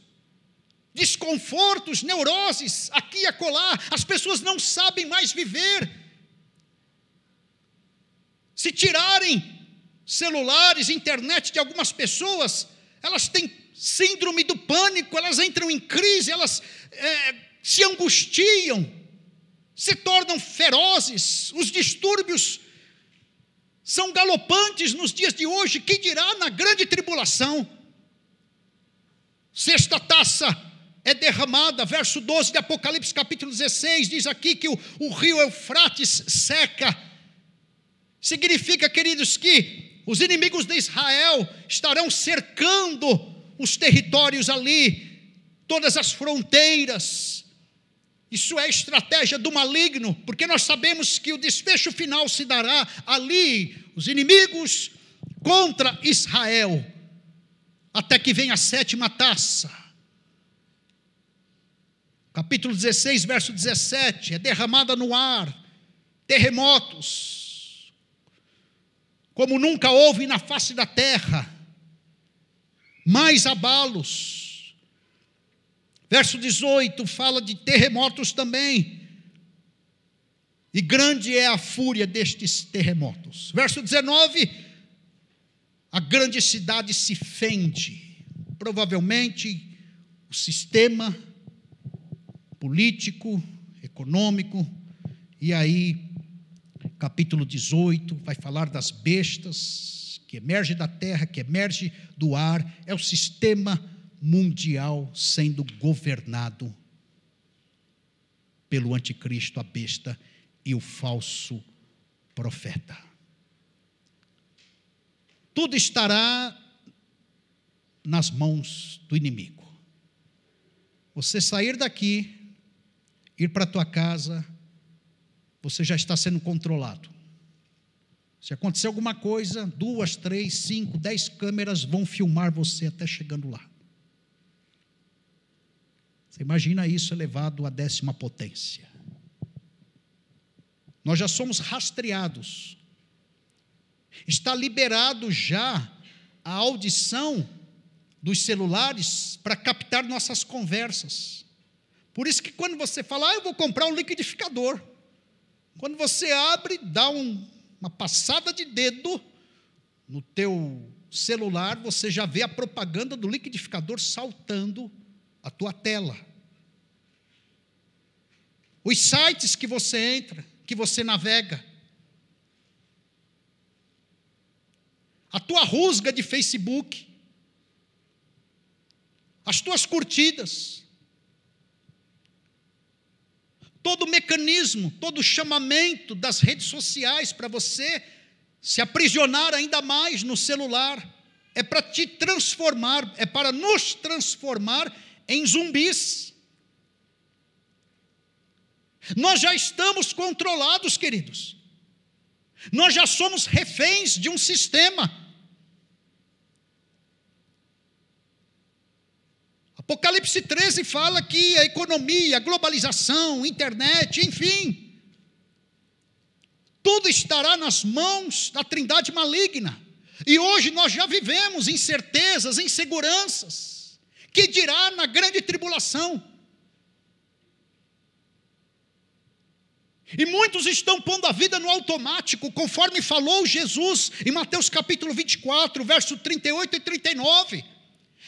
desconfortos, neuroses, aqui e acolá, as pessoas não sabem mais viver. Se tirarem celulares, internet de algumas pessoas, elas têm síndrome do pânico, elas entram em crise, elas é, se angustiam, se tornam ferozes, os distúrbios são galopantes nos dias de hoje, que dirá na grande tribulação? Sexta taça é derramada. Verso 12 de Apocalipse, capítulo 16, diz aqui que o, o rio Eufrates seca. Significa, queridos, que os inimigos de Israel estarão cercando os territórios ali, todas as fronteiras. Isso é estratégia do maligno, porque nós sabemos que o desfecho final se dará ali, os inimigos contra Israel, até que venha a sétima taça capítulo 16, verso 17: é derramada no ar, terremotos, como nunca houve na face da terra, mais abalos. Verso 18 fala de terremotos também. E grande é a fúria destes terremotos. Verso 19: a grande cidade se fende. Provavelmente o sistema político, econômico, e aí, capítulo 18, vai falar das bestas que emerge da terra, que emerge do ar, é o sistema mundial sendo governado pelo anticristo, a besta e o falso profeta. Tudo estará nas mãos do inimigo. Você sair daqui ir para a tua casa, você já está sendo controlado. Se acontecer alguma coisa, duas, três, cinco, dez câmeras vão filmar você até chegando lá. Você imagina isso elevado à décima potência. Nós já somos rastreados. Está liberado já a audição dos celulares para captar nossas conversas. Por isso que quando você fala, ah, eu vou comprar um liquidificador, quando você abre, dá um, uma passada de dedo no teu celular, você já vê a propaganda do liquidificador saltando a tua tela. Os sites que você entra, que você navega, a tua rusga de Facebook, as tuas curtidas, todo o mecanismo, todo o chamamento das redes sociais para você se aprisionar ainda mais no celular, é para te transformar, é para nos transformar em zumbis. Nós já estamos controlados, queridos. Nós já somos reféns de um sistema. Apocalipse 13 fala que a economia, a globalização, internet, enfim, tudo estará nas mãos da trindade maligna. E hoje nós já vivemos incertezas, inseguranças. Que dirá na grande tribulação? E muitos estão pondo a vida no automático, conforme falou Jesus em Mateus capítulo 24, verso 38 e 39.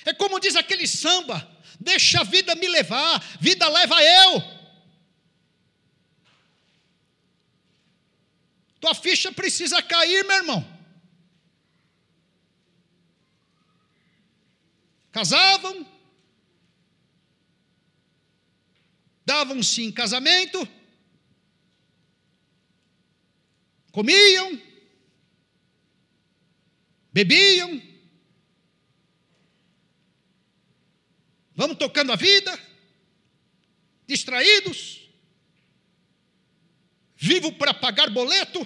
É como diz aquele samba: deixa a vida me levar, vida leva eu. Tua ficha precisa cair, meu irmão. Casavam, davam-se em casamento, comiam, bebiam, vamos tocando a vida, distraídos, vivo para pagar boleto,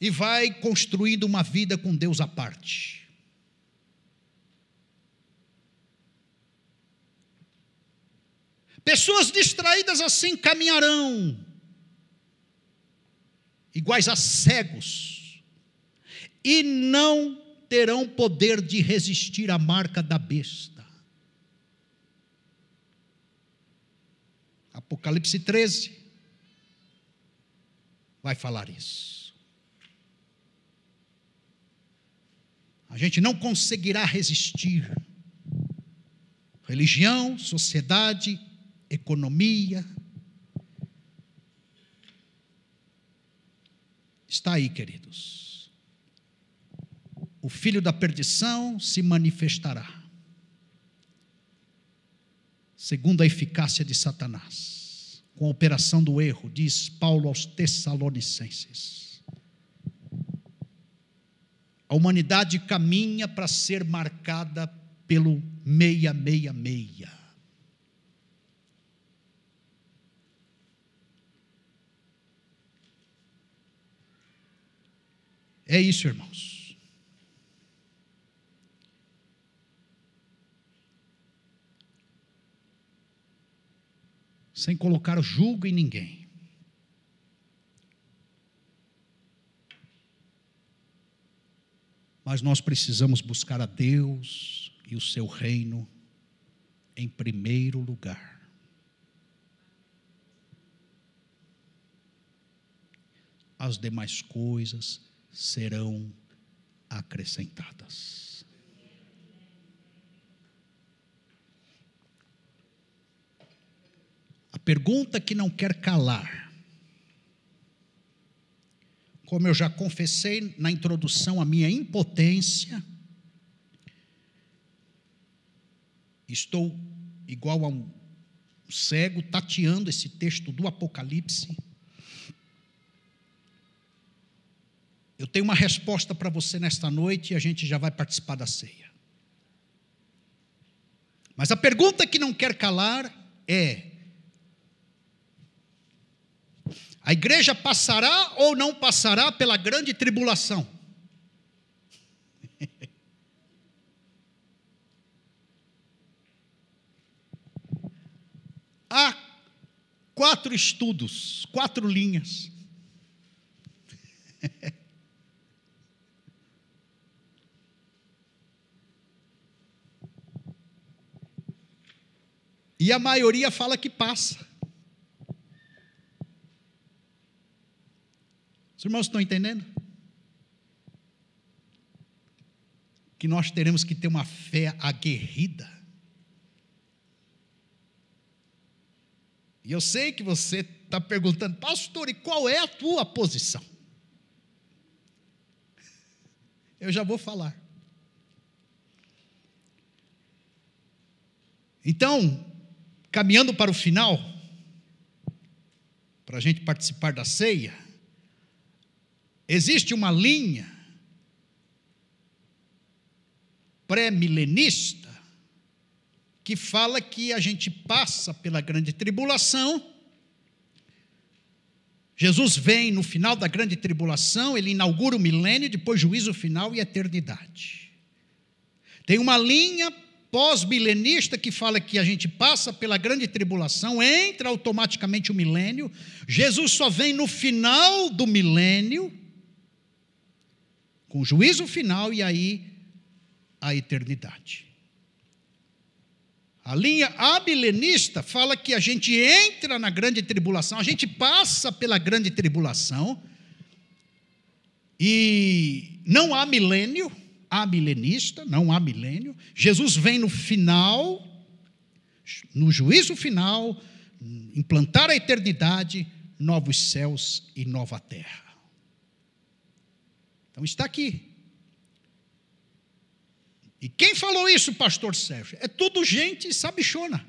e vai construindo uma vida com Deus à parte. Pessoas distraídas assim caminharão, iguais a cegos, e não terão poder de resistir à marca da besta. Apocalipse 13 vai falar isso. A gente não conseguirá resistir. Religião, sociedade, economia. Está aí, queridos. O filho da perdição se manifestará, segundo a eficácia de Satanás, com a operação do erro, diz Paulo aos Tessalonicenses. A humanidade caminha para ser marcada pelo 666. É isso, irmãos. Sem colocar julgo em ninguém. Mas nós precisamos buscar a Deus e o seu reino em primeiro lugar. As demais coisas serão acrescentadas. Pergunta que não quer calar, como eu já confessei na introdução, a minha impotência, estou igual a um cego tateando esse texto do Apocalipse Eu tenho uma resposta para você nesta noite e a gente já vai participar da ceia. Mas a pergunta que não quer calar é: a igreja passará ou não passará pela grande tribulação? Há quatro estudos, quatro linhas. E a maioria fala que passa. Os irmãos estão entendendo? Que nós teremos que ter uma fé aguerrida. E eu sei que você está perguntando, pastor, e qual é a tua posição? Eu já vou falar. Então, caminhando para o final, para a gente participar da ceia, existe uma linha pré-milenista que fala que a gente passa pela grande tribulação. Jesus vem no final da grande tribulação, ele inaugura o milênio, depois juízo final e eternidade. Tem uma linha pós-milenista que fala que a gente passa pela grande tribulação, entra automaticamente o milênio, Jesus só vem no final do milênio, o juízo final e aí a eternidade. A linha amilenista fala que a gente entra na grande tribulação, a gente passa pela grande tribulação, e não há milênio, há milenista, não há milênio. Jesus vem no final, no juízo final, implantar a eternidade, novos céus e nova terra. Então está aqui. E quem falou isso, pastor Sérgio? É tudo gente sabichona.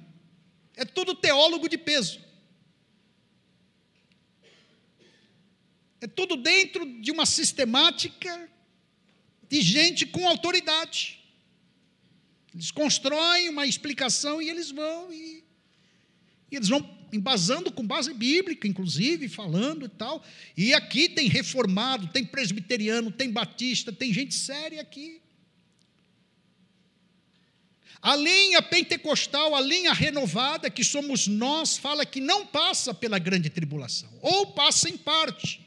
É tudo teólogo de peso. É tudo dentro de uma sistemática de gente com autoridade. Eles constroem uma explicação e eles vão e, e eles vão embasando com base bíblica, inclusive, falando e tal. E aqui tem reformado, tem presbiteriano, tem batista, tem gente séria aqui. A linha pentecostal, a linha renovada, que somos nós, fala que não passa pela grande tribulação, ou passa em parte.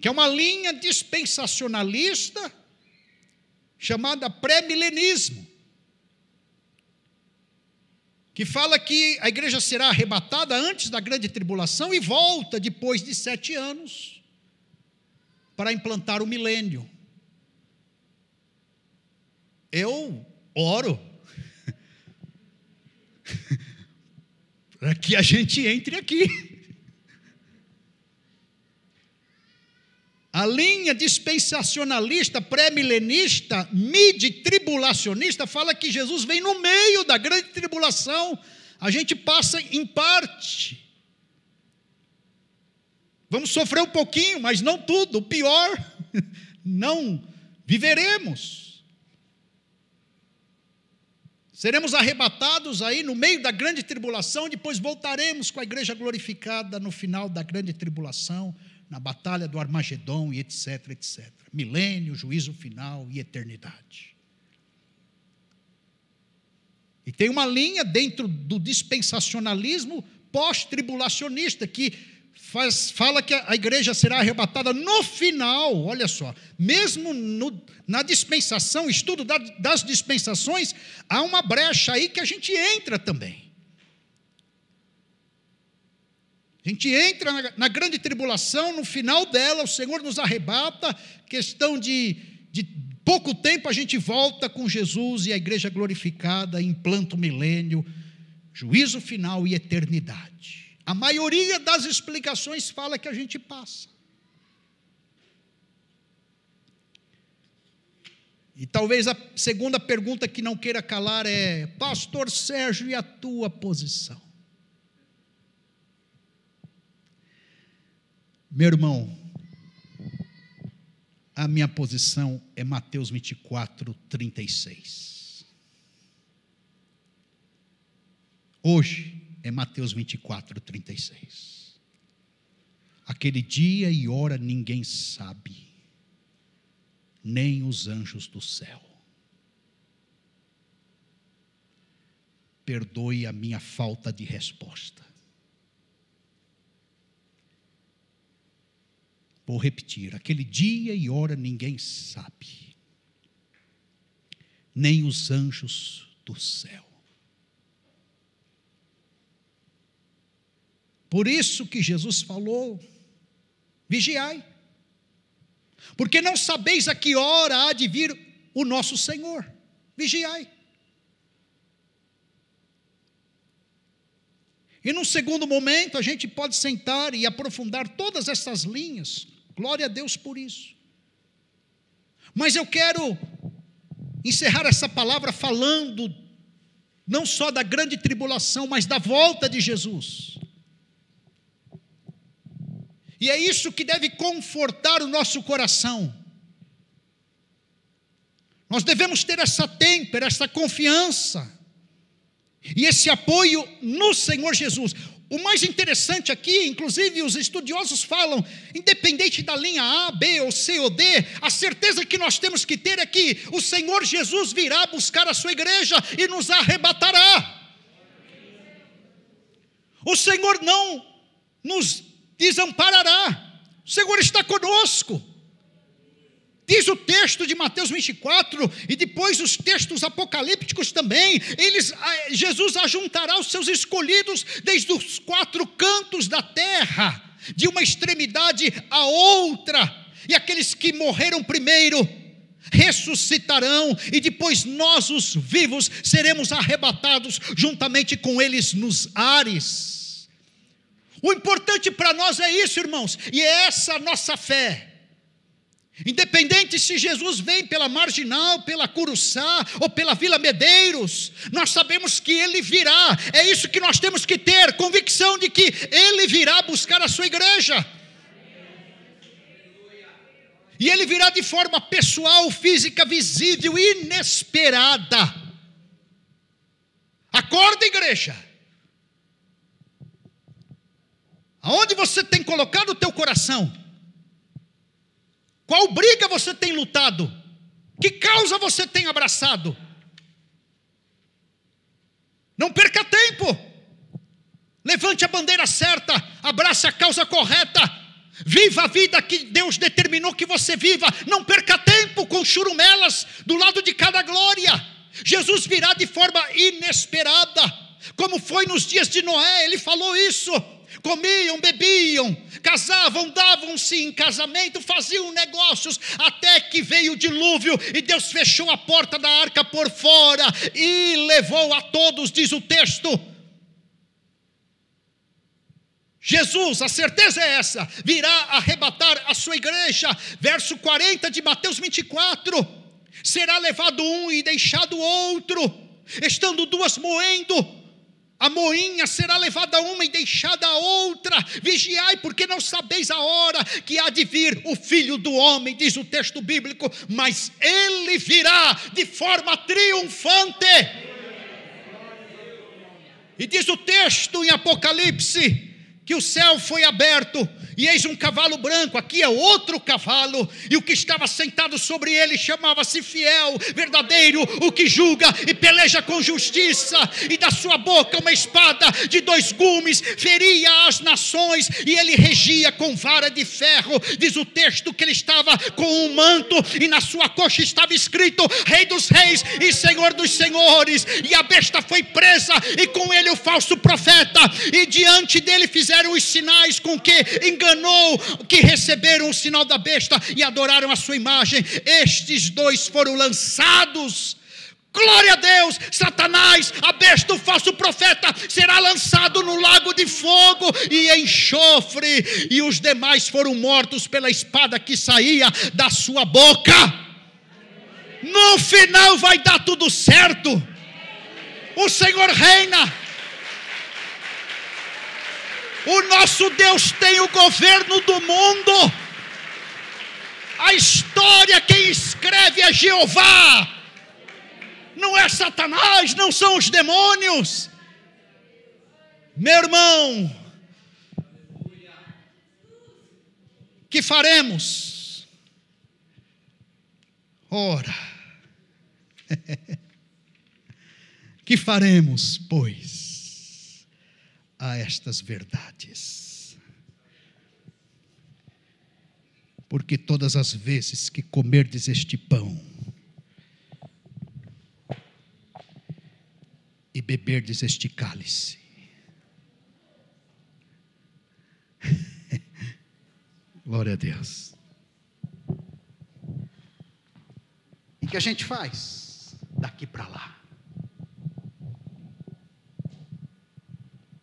Que é uma linha dispensacionalista chamada pré-milenismo. Que fala que a igreja será arrebatada antes da grande tribulação e volta depois de sete anos para implantar o milênio. Eu oro para que a gente entre aqui. A linha dispensacionalista, pré-milenista, mid-tribulacionista, fala que Jesus vem no meio da grande tribulação. A gente passa em parte. Vamos sofrer um pouquinho, mas não tudo. O pior, não viveremos. Seremos arrebatados aí no meio da grande tribulação, depois voltaremos com a igreja glorificada no final da grande tribulação, na batalha do Armagedon e etc, etc. Milênio, juízo final e eternidade. E tem uma linha dentro do dispensacionalismo pós-tribulacionista que faz, fala que a igreja será arrebatada no final, olha só, mesmo no, na dispensação, estudo da, das dispensações, há uma brecha aí que a gente entra também. A gente entra na, na grande tribulação, no final dela, o Senhor nos arrebata, questão de, de pouco tempo a gente volta com Jesus e a igreja glorificada, implanta o milênio, juízo final e eternidade. A maioria das explicações fala que a gente passa. E talvez a segunda pergunta que não queira calar é: Pastor Sérgio, e a tua posição? Meu irmão, a minha posição é Mateus 24, 36. Hoje, é Mateus 24, 36. Aquele dia e hora ninguém sabe, nem os anjos do céu. Perdoe a minha falta de resposta. Vou repetir: aquele dia e hora ninguém sabe, nem os anjos do céu. Por isso que Jesus falou: vigiai, porque não sabeis a que hora há de vir o nosso Senhor. Vigiai. E num segundo momento, a gente pode sentar e aprofundar todas essas linhas. Glória a Deus por isso. Mas eu quero encerrar essa palavra falando não só da grande tribulação, mas da volta de Jesus. E é isso que deve confortar o nosso coração. Nós devemos ter essa têmpera, essa confiança e esse apoio no Senhor Jesus. O mais interessante aqui, inclusive os estudiosos falam, independente da linha A, B ou C ou D, a certeza que nós temos que ter é que o Senhor Jesus virá buscar a sua igreja e nos arrebatará. O Senhor não nos desamparará. O Senhor está conosco. Diz o texto de Mateus 24 e depois os textos apocalípticos também. Eles, Jesus ajuntará os seus escolhidos desde os quatro cantos da terra, de uma extremidade a outra. E aqueles que morreram primeiro ressuscitarão e depois nós os vivos seremos arrebatados juntamente com eles nos ares. O importante para nós é isso, irmãos, e é essa nossa fé. Independente se Jesus vem pela Marginal, pela Curuçá ou pela Vila Medeiros, nós sabemos que Ele virá. É isso que nós temos que ter, convicção de que Ele virá buscar a sua igreja. E Ele virá de forma pessoal, física, visível, inesperada. Acorda, igreja. Aonde você tem colocado o teu coração? Qual briga você tem lutado? Que causa você tem abraçado? Não perca tempo. Levante a bandeira certa, abrace a causa correta. Viva a vida que Deus determinou que você viva. Não perca tempo com churumelas do lado de cada glória. Jesus virá de forma inesperada, como foi nos dias de Noé, ele falou isso comiam, bebiam, casavam, davam-se em casamento, faziam negócios, até que veio o dilúvio e Deus fechou a porta da arca por fora e levou a todos, diz o texto. Jesus, a certeza é essa, virá arrebatar a sua igreja. Verso 40 de Mateus 24: será levado um e deixado outro, estando duas moendo a moinha será levada uma e deixada a outra. Vigiai, porque não sabeis a hora que há de vir o filho do homem, diz o texto bíblico, mas ele virá de forma triunfante. E diz o texto em Apocalipse que o céu foi aberto e eis um cavalo branco, aqui é outro cavalo, e o que estava sentado sobre ele chamava-se fiel, verdadeiro, o que julga e peleja com justiça, e da sua boca uma espada de dois gumes feria as nações, e ele regia com vara de ferro. Diz o texto que ele estava com um manto, e na sua coxa estava escrito: Rei dos Reis e Senhor dos Senhores, e a besta foi presa, e com ele o falso profeta, e diante dele fizeram os sinais com que enganou, que receberam o sinal da besta e adoraram a sua imagem. Estes dois foram lançados. Glória a Deus, Satanás, a besta, o falso profeta, será lançado no lago de fogo e enxofre, e os demais foram mortos pela espada que saía da sua boca. No final vai dar tudo certo. O Senhor reina. O nosso Deus tem o governo do mundo. A história quem escreve é Jeová. Não é Satanás, não são os demônios. Meu irmão, que faremos? Ora, que faremos, pois? A estas verdades. Porque todas as vezes que comerdes este pão e beberdes este cálice, glória a Deus. E que a gente faz daqui para lá?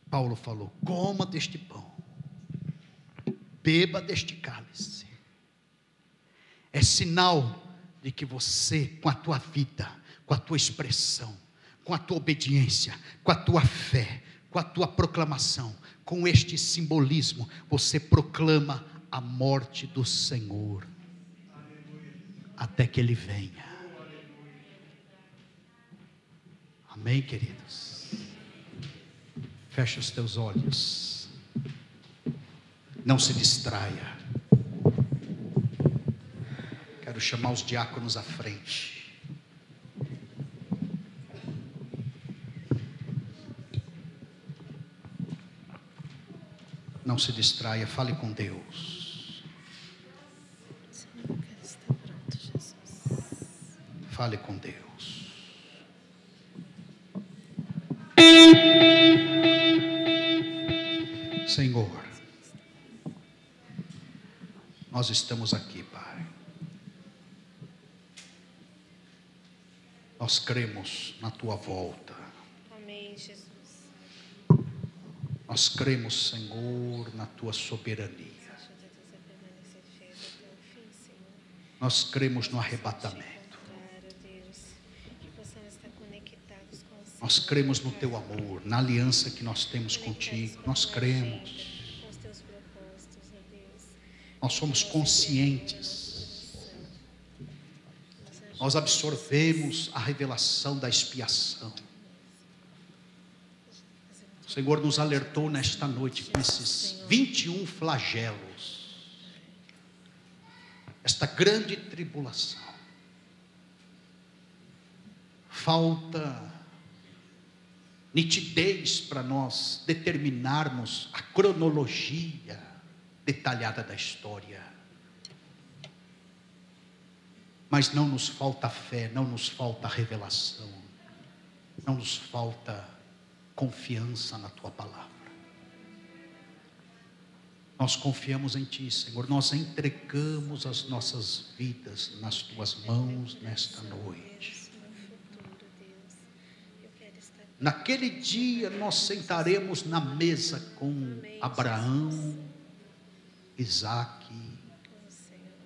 Paulo falou: coma deste pão, beba deste cálice. É sinal de que você, com a tua vida, com a tua expressão, com a tua obediência, com a tua fé, com a tua proclamação, com este simbolismo, você proclama a morte do Senhor até que Ele venha. Amém, queridos? Feche os teus olhos. Não se distraia. Quero chamar os diáconos à frente. Não se distraia, fale com Deus. Fale com Deus. Senhor, nós estamos aqui, Pai. Nós cremos na tua volta. Amém, Jesus. Nós cremos, Senhor, na tua soberania. Nós cremos no arrebatamento. Nós cremos no teu amor, na aliança que nós temos contigo. Nós cremos. Nós somos conscientes. Nós absorvemos a revelação da expiação. O Senhor nos alertou nesta noite com esses 21 flagelos. Esta grande tribulação. Falta nitidez para nós determinarmos a cronologia detalhada da história. Mas não nos falta fé, não nos falta revelação, não nos falta confiança na tua palavra. Nós confiamos em ti, Senhor. Nós entregamos as nossas vidas nas tuas mãos nesta noite. No futuro, Deus. Eu quero estar Naquele dia nós sentaremos na mesa com Abraão, Isaac.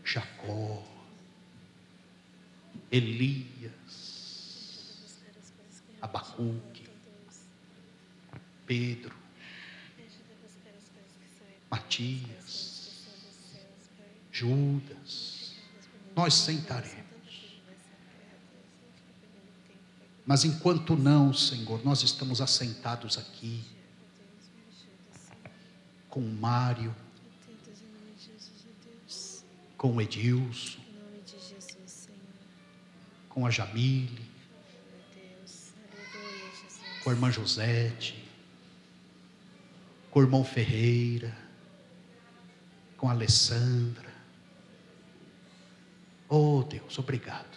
Jacó, Elias, Abacuque. Pedro, Me ajuda a buscar as coisas que são eternas, Matias, as coisas que são dos céus, Pai. Judas. Nós sentaremos. Mas enquanto não, Senhor, nós estamos assentados aqui. Com o Mário, com o Edilson, com a Jamile, com a irmã Josete, com o irmão Ferreira, com a Alessandra. Oh Deus, obrigado.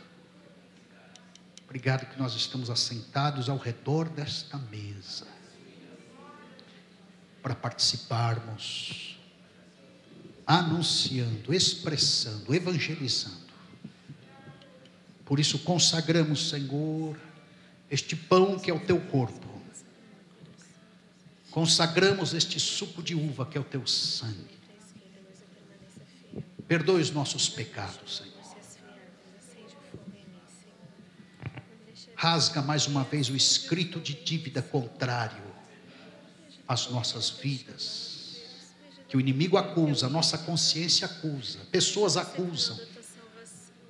Obrigado que nós estamos assentados ao redor desta mesa para participarmos, anunciando, expressando, evangelizando. Por isso consagramos, Senhor, este pão que é o teu corpo. Consagramos este suco de uva que é o teu sangue. Perdoe os nossos pecados, Senhor. Por se esfriar, Deus, acende o fogo em mim, Senhor. Não deixe Rasga mais uma vez o escrito de dívida contrário às nossas vidas. Que o inimigo acusa, a nossa consciência acusa, pessoas acusam.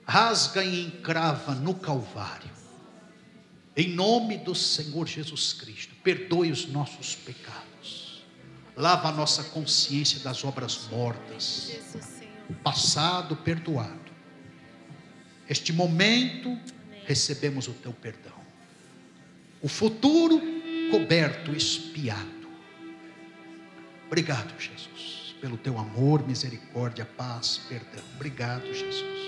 Rasga e encrava no Calvário. Em nome do Senhor Jesus Cristo, perdoe os nossos pecados. Lava a nossa consciência das obras mortas. Passado perdoado. Este momento recebemos o teu perdão. O futuro coberto, espiado. Obrigado, Jesus, pelo teu amor, misericórdia, paz, perdão. Obrigado, Jesus.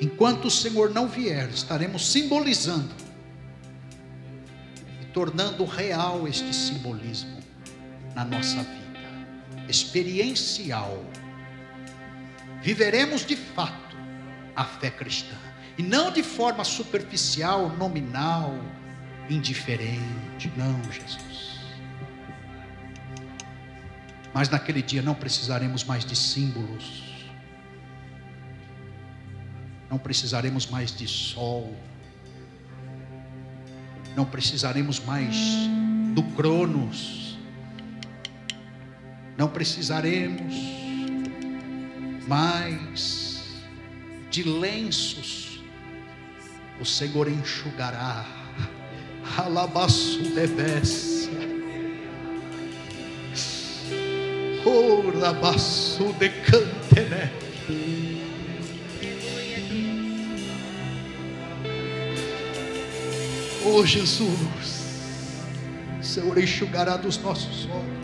Enquanto o Senhor não vier, estaremos simbolizando e tornando real este simbolismo na nossa vida, experiencial. Viveremos de fato a fé cristã e não de forma superficial, nominal, indiferente. Não, Jesus. Mas naquele dia não precisaremos mais de símbolos, não precisaremos mais de sol, Não precisaremos mais do Cronos. Não precisaremos mais de lenços. O Senhor enxugará. Alabaço. Oh, labaço de cantené. Oh Jesus, o Senhor enxugará dos nossos olhos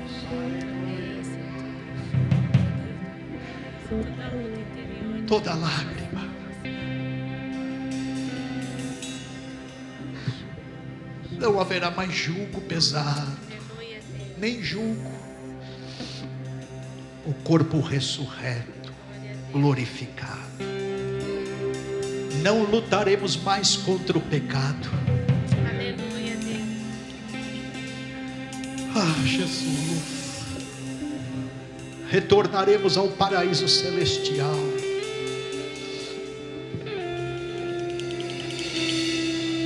toda lágrima. Não haverá mais julgo pesado, nem julgo. O corpo ressurreto, glorificado. Não lutaremos mais contra o pecado. Aleluia, Deus. Ah, Jesus. Retornaremos ao paraíso celestial.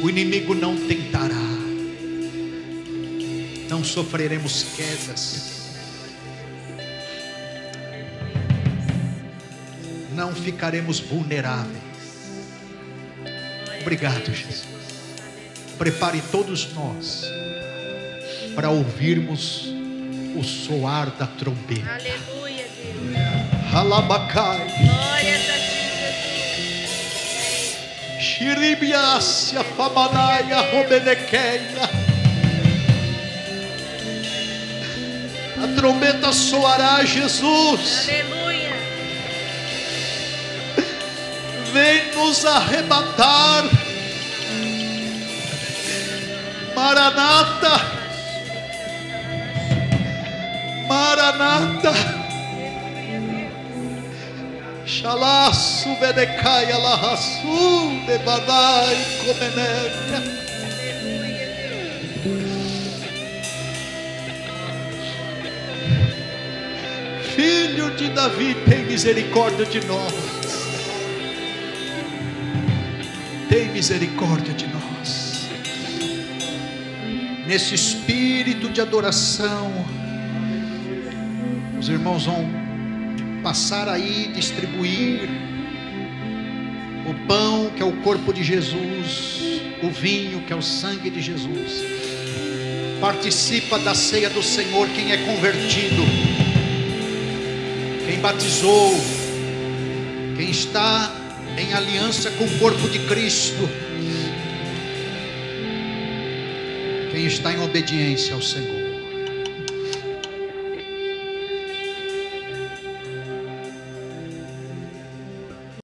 O inimigo não tentará. Não sofreremos quedas. Não ficaremos vulneráveis. Obrigado, Jesus. Prepare todos nós para ouvirmos o soar da trombeta. Aleluia, Deus. Halabacai, Glória a ti, Jesus. Shiribiácia, Famanaia, Robenequeia. Trombeta soará, Jesus. Aleluia. Vem nos arrebatar. Maranata. Maranata. Shalasu Bedecaia Lahasu Devanai Comenéria. Filho de Davi, tem misericórdia de nós. Tem misericórdia de nós. Nesse espírito de adoração, os irmãos vão passar aí distribuir o pão que é o corpo de Jesus, o vinho que é o sangue de Jesus. Participa da ceia do Senhor quem é convertido, quem batizou, quem está em aliança com o corpo de Cristo, quem está em obediência ao Senhor.